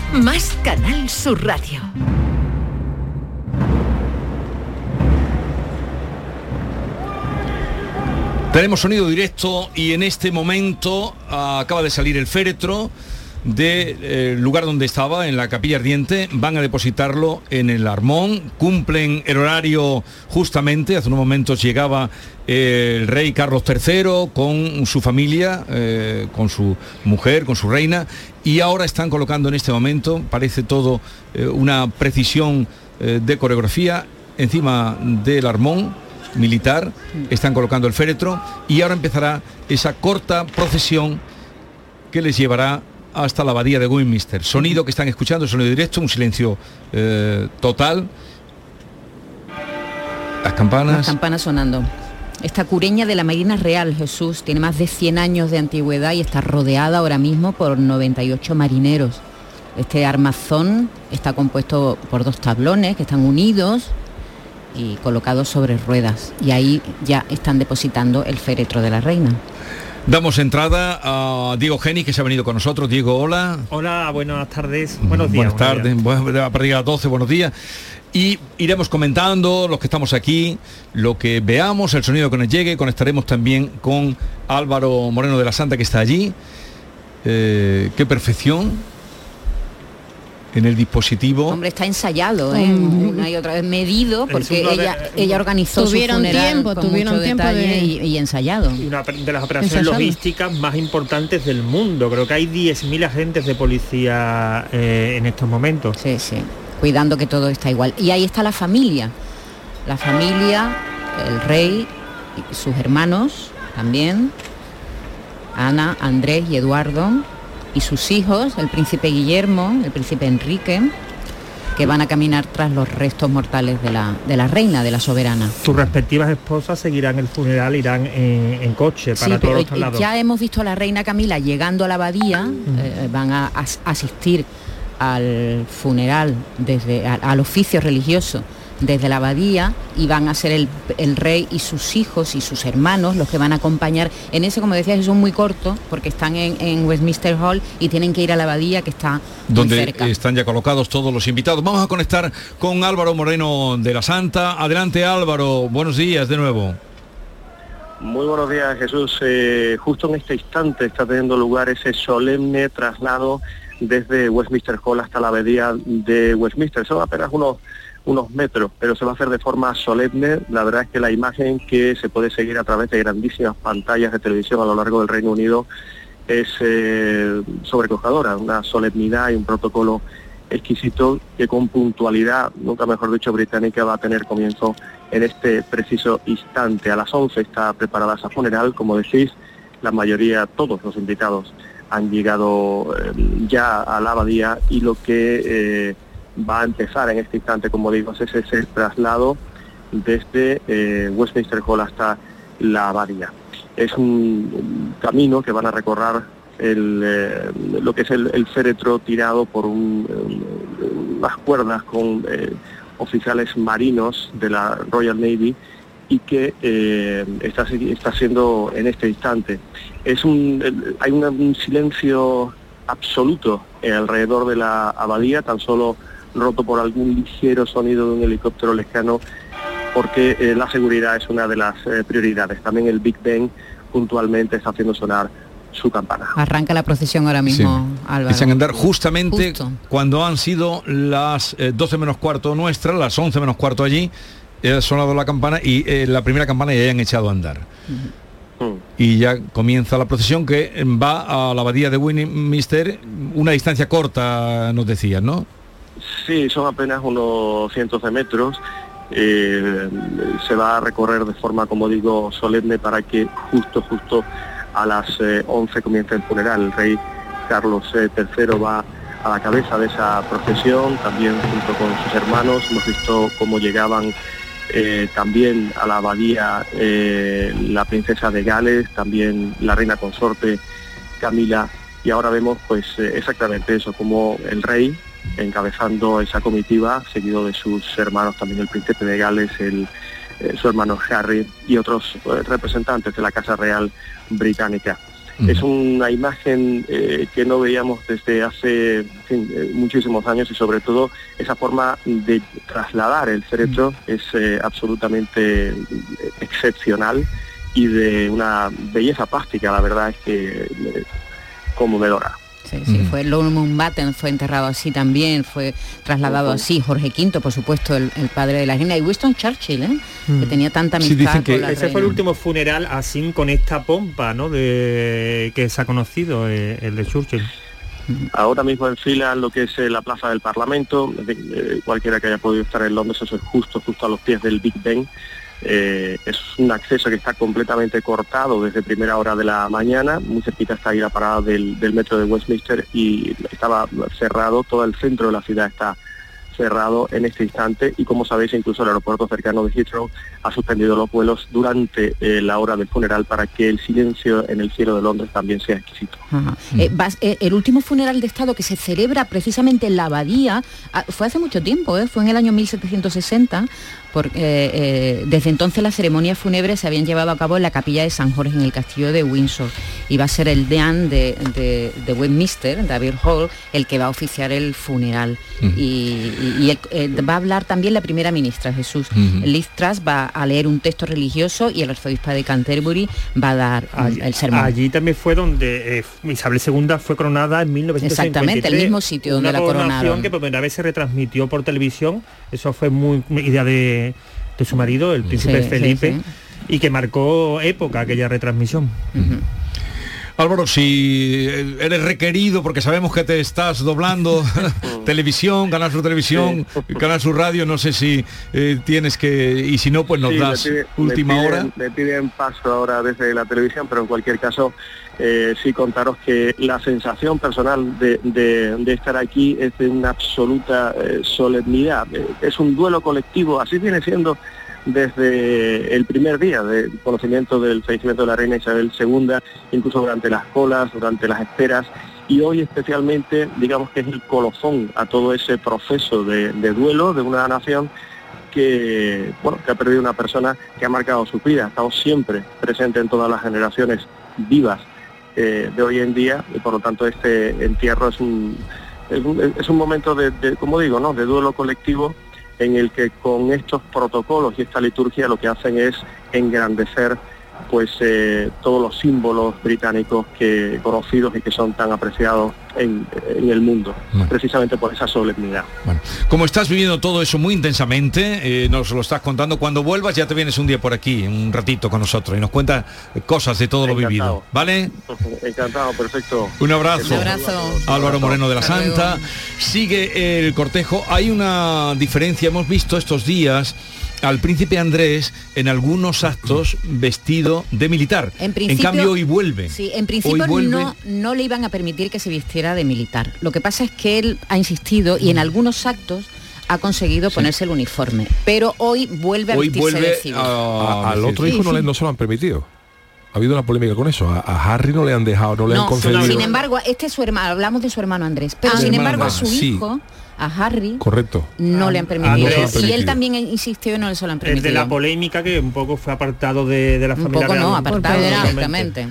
más Canal Sur Radio. Tenemos sonido directo y en este momento acaba de salir el féretro del lugar donde estaba, en la capilla ardiente, van a depositarlo en el Armón, cumplen el horario justamente, hace unos momentos llegaba eh, el rey Carlos III con su familia, eh, con su mujer, con su reina, y ahora están colocando en este momento, parece todo eh, una precisión eh, de coreografía encima del Armón militar, están colocando el féretro y ahora empezará esa corta procesión que les llevará hasta la abadía de Westminster. Sonido que están escuchando, sonido directo, un silencio eh, total. Las campanas. Las campanas sonando. Esta cureña de la Marina Real, Jesús, tiene más de 100 años de antigüedad y está rodeada ahora mismo por 98 marineros. Este armazón está compuesto por dos tablones que están unidos y colocados sobre ruedas. Y ahí ya están depositando el féretro de la reina. Damos entrada a Diego Geni, que se ha venido con nosotros. Diego, hola. Hola, buenas tardes. Buenos días. Buenas tardes, bueno, a partir de las 12, buenos días. Y iremos comentando, los que estamos aquí, lo que veamos, el sonido que nos llegue, conectaremos también con Álvaro Moreno de la Santa, que está allí. Eh, qué perfección en el dispositivo. Hombre, está ensayado, ¿eh? Mm. una y otra vez medido, porque ella, ella organizó Tuvieron su funeral tiempo, con tuvieron mucho tiempo detalle de- y, y ensayado. Y una de las operaciones Ensayado. logísticas más importantes del mundo. Creo que hay 10.000 agentes de policía eh, en estos momentos. Sí, sí. Cuidando que todo está igual. Y ahí está la familia. la familia, el rey, sus hermanos también, Ana, Andrés y Eduardo, y sus hijos, el príncipe Guillermo, el príncipe Enrique, que van a caminar tras los restos mortales de la, de la reina, de la soberana. Sus respectivas esposas seguirán el funeral, irán en, en coche para Sí, todos pero los traslados. ya hemos visto a la reina Camila llegando a la abadía, eh, van a as- asistir al funeral, desde al oficio religioso desde la abadía y van a ser el, el rey y sus hijos y sus hermanos los que van a acompañar. En ese, como decías, son muy cortos porque están en, en Westminster Hall y tienen que ir a la abadía que está muy donde cerca. están ya colocados todos los invitados. Vamos a conectar con Álvaro Moreno de la Santa. Adelante Álvaro, buenos días de nuevo. Muy buenos días, Jesús. Eh, justo en este instante está teniendo lugar ese solemne traslado desde Westminster Hall hasta la abadía de Westminster. Son apenas unos, unos metros, pero se va a hacer de forma solemne. La verdad es que la imagen que se puede seguir a través de grandísimas pantallas de televisión a lo largo del Reino Unido es eh, sobrecogedora, una solemnidad y un protocolo exquisito que con puntualidad, nunca mejor dicho, británica va a tener comienzo en este preciso instante. A las 11 está preparada esa funeral, como decís, la mayoría, todos los invitados han llegado eh, ya a la abadía y lo que eh, va a empezar en este instante, como digo, es ese traslado desde eh, Westminster Hall hasta la abadía. Es un, camino que van a recorrer el, eh, lo que es el, féretro tirado por un, un- unas cuerdas con eh, oficiales marinos de la Royal Navy y que está, está siendo en este instante. Es un, hay un silencio absoluto alrededor de la abadía, tan solo roto por algún ligero sonido de un helicóptero lejano, porque eh, la seguridad es una de las eh, prioridades. También el Big Ben puntualmente está haciendo sonar su campana. Arranca la procesión ahora mismo, Álvaro. Empiezan a andar justamente Justo. cuando han sido las eh, 12 menos cuarto nuestras, las 11 menos cuarto allí, eh, ha sonado la campana y eh, la primera campana ya han echado a andar. Y ya comienza la procesión que va a la abadía de Westminster, una distancia corta, nos decían, ¿no? Sí, son apenas unos cientos de metros. Eh, se va a recorrer de forma, como digo, solemne para que justo, justo a las eh, 11 comience el funeral. El rey Carlos eh, III va a la cabeza de esa procesión, también junto con sus hermanos. Hemos visto cómo llegaban eh, también a la abadía eh, la princesa de Gales, también la reina consorte Camila, y ahora vemos pues eh, exactamente eso, como el rey encabezando esa comitiva, seguido de sus hermanos, también el príncipe de Gales, el, eh, su hermano Harry y otros eh, representantes de la Casa Real Británica. Es una imagen eh, que no veíamos desde hace en fin, muchísimos años y sobre todo esa forma de trasladar el féretro es absolutamente excepcional y de una belleza plástica, la verdad es que conmovedora. Sí, sí, fue Lord Mountbatten fue enterrado así también, fue trasladado así, Jorge V, por supuesto, el, el padre de la reina, y Winston Churchill, ¿eh? que tenía tanta Sí, amistad dicen que con la ese fue el último funeral así con esta pompa, ¿no? De que se ha conocido eh, el de Churchill. Ahora mismo en fila en lo que es eh, la plaza del Parlamento, eh, cualquiera que haya podido estar en Londres, eso es justo, justo a los pies del Big Ben. Eh, es un acceso que está completamente cortado desde primera hora de la mañana, muy cerquita está ahí la parada del, del metro de Westminster y estaba cerrado, todo el centro de la ciudad está cerrado en este instante y como sabéis incluso el aeropuerto cercano de Heathrow ha suspendido los vuelos durante eh, la hora del funeral para que el silencio en el cielo de Londres también sea exquisito. Eh, vas- eh, el último funeral de Estado que se celebra precisamente en la abadía ah, fue hace mucho tiempo, ¿eh? fue en el año 1760, porque eh, eh, desde entonces las ceremonias fúnebres se habían llevado a cabo en la capilla de San Jorge en el castillo de Windsor. Y va a ser el deán de, de- de Westminster, David Hall, el que va a oficiar el funeral. Y, y- y el- eh, va a hablar también la primera ministra, Jesús. Ujú. Liz Truss va a leer un texto religioso y el arzobispo de Canterbury va a dar mm, el sermón. Allí también fue donde eh, Isabel II fue coronada en 1953. Exactamente, el mismo sitio donde Una la coronación coronaron. que por primera vez se retransmitió por televisión. Eso fue muy idea de, de su marido, el príncipe Sí, Felipe, sí, y que marcó época aquella retransmisión. Álvaro, si eres requerido, porque sabemos que te estás doblando, (laughs) (laughs) televisión, Canal Sur Televisión, Canal Sur Radio, no sé si eh, tienes que, y si no, pues nos Sí, das pide- última me piden- hora. Me piden paso ahora desde la televisión, pero en cualquier caso eh, sí contaros que la sensación personal de, de- de estar aquí es de una absoluta eh, solemnidad. Es un duelo colectivo, así viene siendo desde el primer día del conocimiento del fallecimiento de la reina Isabel II, incluso durante las colas, durante las esperas, y hoy especialmente digamos que es el colofón a todo ese proceso de, duelo de una nación que, bueno, que ha perdido una persona que ha marcado su vida, ha estado siempre presente en todas las generaciones vivas eh, de hoy en día y por lo tanto este entierro es un, es un, momento de, como digo, ¿no? de duelo colectivo en el que con estos protocolos y esta liturgia lo que hacen es engrandecer pues eh, todos los símbolos británicos que conocidos y que son tan apreciados en, en el mundo, precisamente por esa solemnidad. Como estás viviendo todo eso muy intensamente, eh, nos lo estás contando, cuando vuelvas ya te vienes un día por aquí, un ratito con nosotros y nos cuentas cosas de todo lo vivido, ¿vale? Encantado, perfecto. Un abrazo. Un abrazo. Álvaro Moreno de la Hasta luego. Santa. Sigue el cortejo. Hay una diferencia, hemos visto estos días al príncipe Andrés en algunos actos vestido de militar. En, principio, cambio hoy vuelve. Sí, en principio vuelve- no, no le iban a permitir que se vistiera de militar. Lo que pasa es que él ha insistido y en algunos actos ha conseguido ponerse el uniforme. Pero hoy vuelve a Hoy vestirse vuelve de civil. A- al otro Sí, hijo no, le, no se lo han permitido. Ha habido una polémica con eso. A, a Harry no le han dejado, no le han No, concedido. sin embargo, este es su hermano, hablamos de su hermano Andrés, pero Ah, sin embargo a su sí. A Harry, Correcto. no le han permitido. Andrés, y no han él permitido. también insistió y no se lo han permitido. de la polémica que un poco fue apartado de, de la Un familia poco no, real. apartado directamente.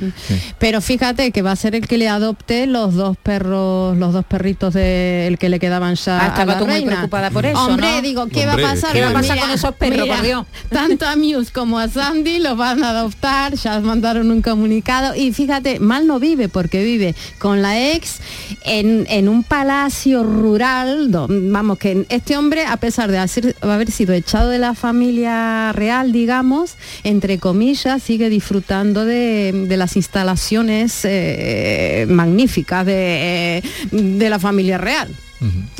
Pero fíjate que va a ser el que le adopte los dos perros, los dos perritos de el que le quedaban ya Ah, a estaba la tú muy reina. preocupada por eso, Hombre, ¿no? digo, ¿qué Hombre, va a pasar? ¿qué va a pasar Mira, con esos perros, mira, por Dios? (laughs) Tanto a Muse como a Sandy los van a adoptar, ya mandaron un comunicado y fíjate, mal no vive porque vive con la ex en, en un palacio rural, vamos, que este hombre, a pesar de hacer- haber sido echado de la familia real, digamos, entre comillas, sigue disfrutando de, de las instalaciones eh, magníficas de, de la familia real.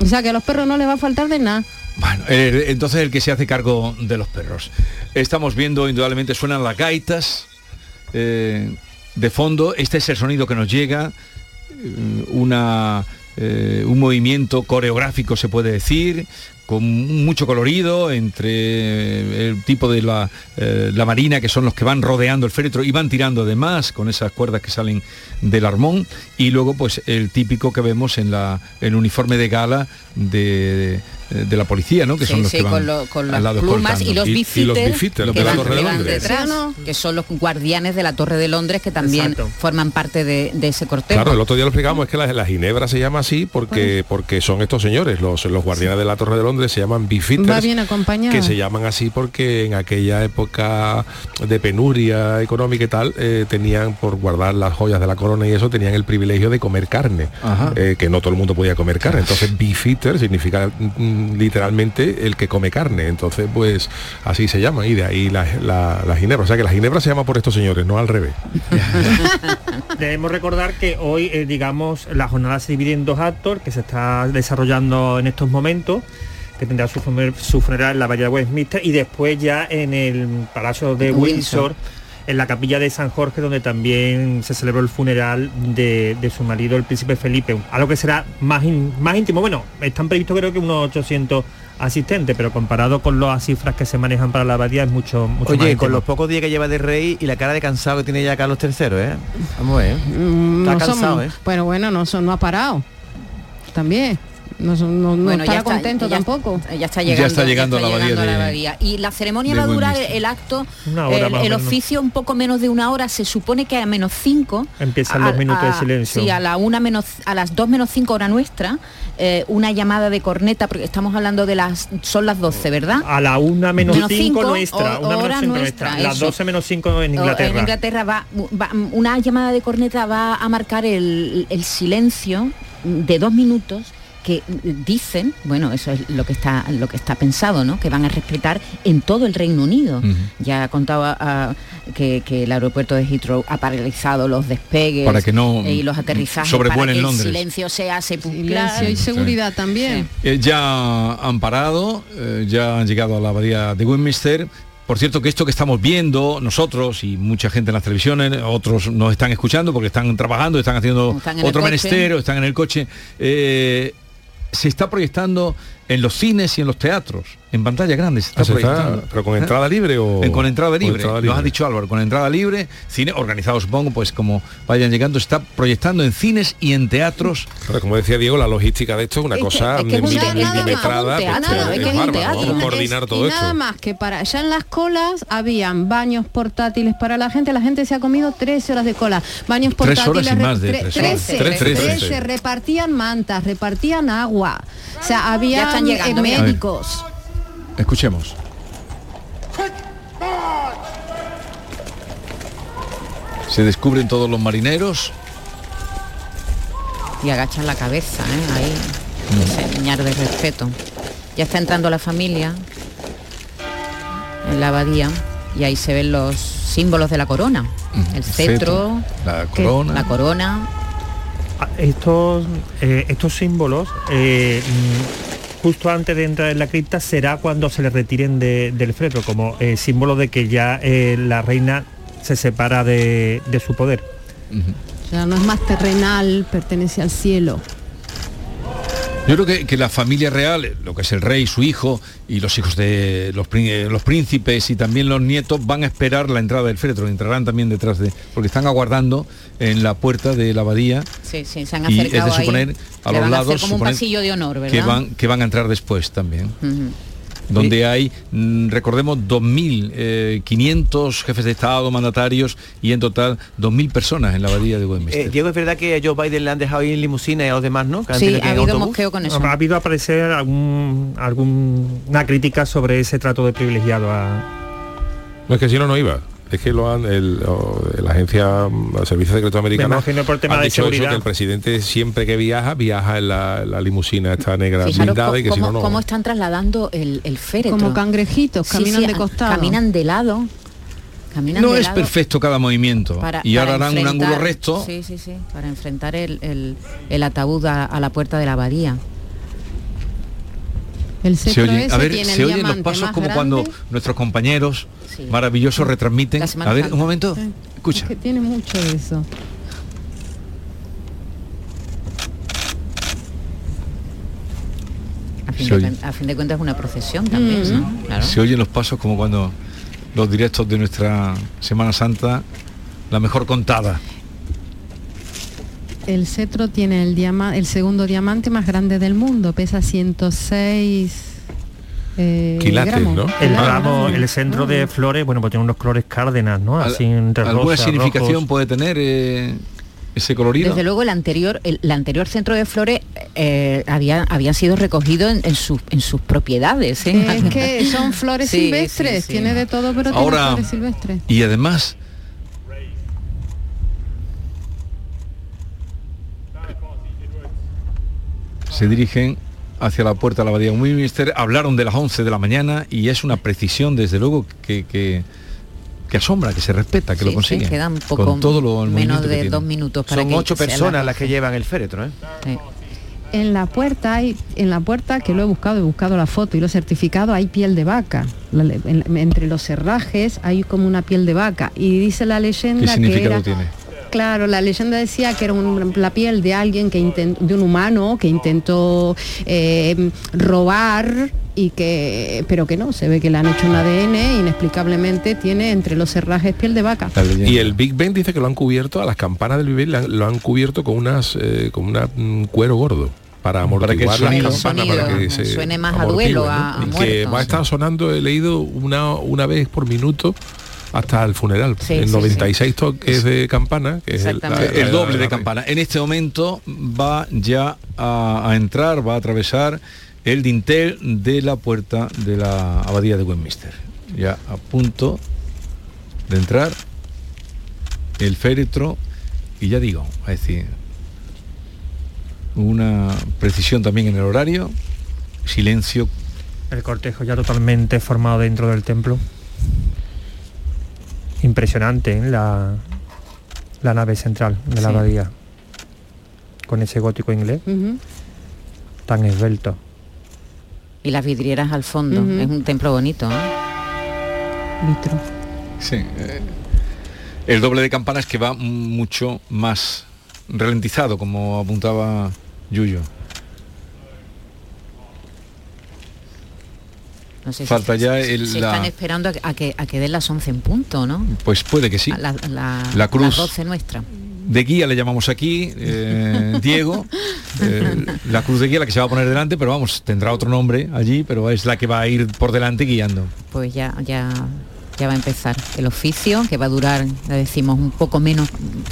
O sea que a los perros no les va a faltar de nada. Bueno, entonces el que se hace cargo de los perros. Estamos viendo, indudablemente suenan las gaitas eh, de fondo. Este es el sonido que nos llega. eh, una, eh, un movimiento coreográfico, se puede decir, con mucho colorido entre el tipo de la, eh, la marina, que son los que van rodeando el féretro y van tirando además con esas cuerdas que salen del armón, y luego pues el típico que vemos en la, el uniforme de gala de, de la policía, ¿no? Que Sí, son los sí, que van con, lo- con las plumas y los Y- y bifitters los bifitters, que, detrás, ¿Sí o no? que son los guardianes de la Torre de Londres que también Exacto. forman parte de, de ese cortejo. Claro, el otro día lo explicamos, es que la, la ginebra se llama así porque, porque son estos señores, los, los guardianes de la Torre de Londres se llaman Va beefeaters, bien acompañado. que se llaman así porque en aquella época de penuria económica y tal, eh, tenían, por guardar las joyas de la corona y eso, tenían el privilegio de comer carne, Ajá. eh, que no todo el mundo podía comer carne. Entonces, beefeater significa mm, literalmente el que come carne. Entonces, pues así se llama, y de ahí la, la- la ginebra. O sea que la ginebra se llama por estos señores, no al revés. (laughs) Debemos recordar que hoy, eh, digamos, la jornada se divide en dos actos que se está desarrollando en estos momentos que tendrá su funeral en la Bahía de Westminster y después ya en el Palacio de Windsor. Windsor, en la capilla de San Jorge, donde también se celebró el funeral de, de su marido, el príncipe Felipe. Algo que será más, in- más íntimo. Bueno, están previstos creo que unos 800 asistentes, pero comparado con las cifras que se manejan para la abadía es mucho, mucho más Oye, íntimo. con los pocos días que lleva de rey y la cara de cansado que tiene ya Carlos III, ¿eh? Vamos a ver. Mm, Está no cansado, ¿eh? Pero bueno, no, son, no ha parado. También. No, no, no Bueno, ya estará está- contento ya- tampoco. Ya está llegando, está llegando a la abadía llegando a la de- abadía. Y la ceremonia va a durar el acto, Una hora el, oficio un poco menos de una hora. Se supone que a menos cinco. Empiezan a- los minutos de silencio. Sí, a la una menos, a las dos menos cinco hora nuestra, eh, una llamada de corneta, porque estamos hablando de las, son las 12, ¿verdad? A la una menos Menos 5 cinco, nuestra, o- una menos hora 5 nuestra, nuestra, las eso. 12 menos 5 en O- Inglaterra. En Inglaterra va, va- una llamada de corneta va a marcar el, el silencio de dos minutos que dicen, bueno, eso es lo que está lo que está pensado, ¿no? Que van a respetar en todo el Reino Unido. Ya contaba ah, que, que el aeropuerto de Heathrow ha paralizado los despegues Para que no eh, y los aterrizajes sobrevuelen para que Londres. el silencio sea sepulcral. Silencio y seguridad también. Eh, ya han parado, eh, ya han llegado a la abadía de Westminster. Por cierto que esto que estamos viendo nosotros y mucha gente en las televisiones, otros nos están escuchando porque están trabajando, están haciendo Están otro menester o están en el coche, eh, se está proyectando en los cines y en los teatros, en pantalla grande. Se está Ah, se está- pero con ¿Eh? entrada libre o En- con entrada con libre. Lo has dicho Álvaro, con entrada libre, cine organizado supongo, pues como vayan llegando, se está proyectando en cines y en teatros. Pero como decía Diego, la logística de esto es una Es cosa que es nada más, que para allá en las colas habían baños portátiles para la gente, la gente se ha comido 13 horas de cola. Baños Tres horas portátiles y más de tre- tres horas. 13, Trece, 13, trece. repartían mantas, repartían agua. O sea, había están llegando, médicos. Escuchemos. Se descubren todos los marineros. y agachan la cabeza, ¿eh? ahí, ese señal de respeto. Ya está entrando la familia en la abadía y ahí se ven los símbolos de la corona, el cetro, la corona. la corona. Ah, Estos, eh, estos símbolos, eh, mm, justo antes de entrar en la cripta, será cuando se le retiren de- del féretro, como eh, símbolo de que ya eh, la reina se separa de, de su poder. O sea, no es más terrenal, pertenece al cielo. Yo creo que, que la familia real, lo que es el rey, su hijo y los hijos de los, eh, los príncipes y también los nietos van a esperar la entrada del féretro, entrarán también detrás de, porque están aguardando en la puerta de la abadía Sí, sí, se han y acercado es de suponer ahí. a los a lados como un suponer pasillo de honor, ¿verdad? que van que van a entrar después también. Donde hay, mm, recordemos, 2.500 jefes de Estado, mandatarios y en total 2.000 personas en la abadía de Westminster. Eh, Diego, es verdad que a Joe Biden le han dejado ir en limusina y a los demás, ¿no? Que han tenido que ir en autobús. Ha habido aparecer algún, alguna crítica sobre ese trato de privilegiado a, No es que si no, no iba. Es que lo han, el, la agencia, el Servicio Secreto Americano, imagino por tema de dicho eso, seguridad. que el presidente siempre que viaja, viaja en la, la limusina esta negra Fijaros blindada y que si cómo, no, no... cómo están trasladando el, el féretro. Como cangrejitos, caminan sí, de costado. Caminan de lado. Caminan no de es lado perfecto cada movimiento para- y para ahora harán un ángulo recto. Sí, sí, sí, para enfrentar el, el- el ataúd a, a la puerta de la abadía. El Se ese a ver, se oyen los pasos como grande. cuando nuestros compañeros Sí. maravillosos retransmiten. A ver, Santa. un momento. Sí. Escucha. Es que tiene mucho de eso. A fin, Se de, oye. a fin de cuentas es una procesión también, Mm. ¿no? Claro. Se oyen los pasos como cuando los directos de nuestra Semana Santa, la mejor contada. El cetro tiene el, diama- el segundo diamante más grande del mundo, pesa 106 eh, gramos. El ramo, el centro de flores, bueno, pues tiene unos colores cárdenas, ¿no? Así entre ¿Alguna rosa, significación rojos. puede tener eh, ese colorido? Desde luego el anterior, el, el anterior centro de flores eh, había, habían sido recogidos en, en sus, en sus propiedades. ¿eh? Es que son flores Sí, silvestres, sí, sí. tiene de todo, pero Ahora- tiene flores silvestres. Y además, se dirigen hacia la puerta de la abadía de Westminster, hablaron de las 11 de la mañana y es una precisión, desde luego, que, que, que asombra, que se respeta, que Sí, lo sí, consiguen. quedan poco con todo lo, el menos que de dos minutos para Son que ocho la personas las que llevan el féretro, ¿eh? Sí. En la puerta hay, en la puerta que lo he buscado, he buscado la foto y lo he certificado, hay piel de vaca. La le- en- entre los cerrajes hay como una piel de vaca. Y dice la ¿Qué leyenda que significado era. tiene? Claro, la leyenda decía que era un- la piel de alguien que intentó, de un humano que intentó eh, robar y que, pero que no, se ve que le han hecho un ADN, inexplicablemente tiene entre los cerrajes piel de vaca. Y el Big Ben dice que lo han cubierto, a las campanas del Big Ben lo han cubierto con unas con con una mm, cuero gordo para Para que el amortiguar sonido- las campanas sonido para que se suene más a duelo, ¿no? a- a Y que va a estar sonando, he leído una una vez por minuto hasta el funeral, Sí, sí, 96 toques de campana, que es el, la- el doble de campana. En este momento va ya a, a entrar, va a atravesar el dintel de la puerta de la abadía de Westminster. Ya a punto de entrar el féretro y ya digo, es decir, una precisión también en el horario, silencio. El cortejo ya totalmente formado dentro del templo. Impresionante ¿eh? la, la nave central de la Sí. abadía. Con ese gótico inglés tan esbelto. Y las vidrieras al fondo. Es un templo bonito. ¿eh? Vitro. Sí. eh, el doble de campanas que va mucho más ralentizado, como apuntaba Yuyo. No sé si- Falta ya el- se la- están esperando a que, a que, a que den las 11 en punto, ¿no? Pues puede que sí. La, la, La cruz. las 12 nuestra. De guía le llamamos aquí, eh, (laughs) Diego, eh, la cruz de guía la que se va a poner delante, pero vamos, tendrá otro nombre allí, pero es la que va a ir por delante guiando. Pues ya, ya, ya va a empezar el oficio, que va a durar, ya decimos, un poco menos,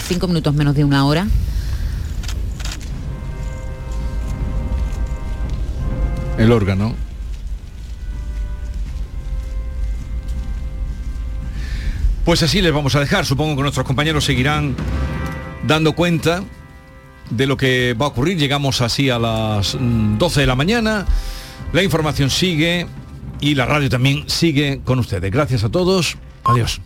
cinco minutos menos de una hora. El órgano. Pues así les vamos a dejar. Supongo que nuestros compañeros seguirán dando cuenta de lo que va a ocurrir. Llegamos así a las mm, 12 de la mañana. La información sigue y la radio también sigue con ustedes. Gracias a todos. Adiós.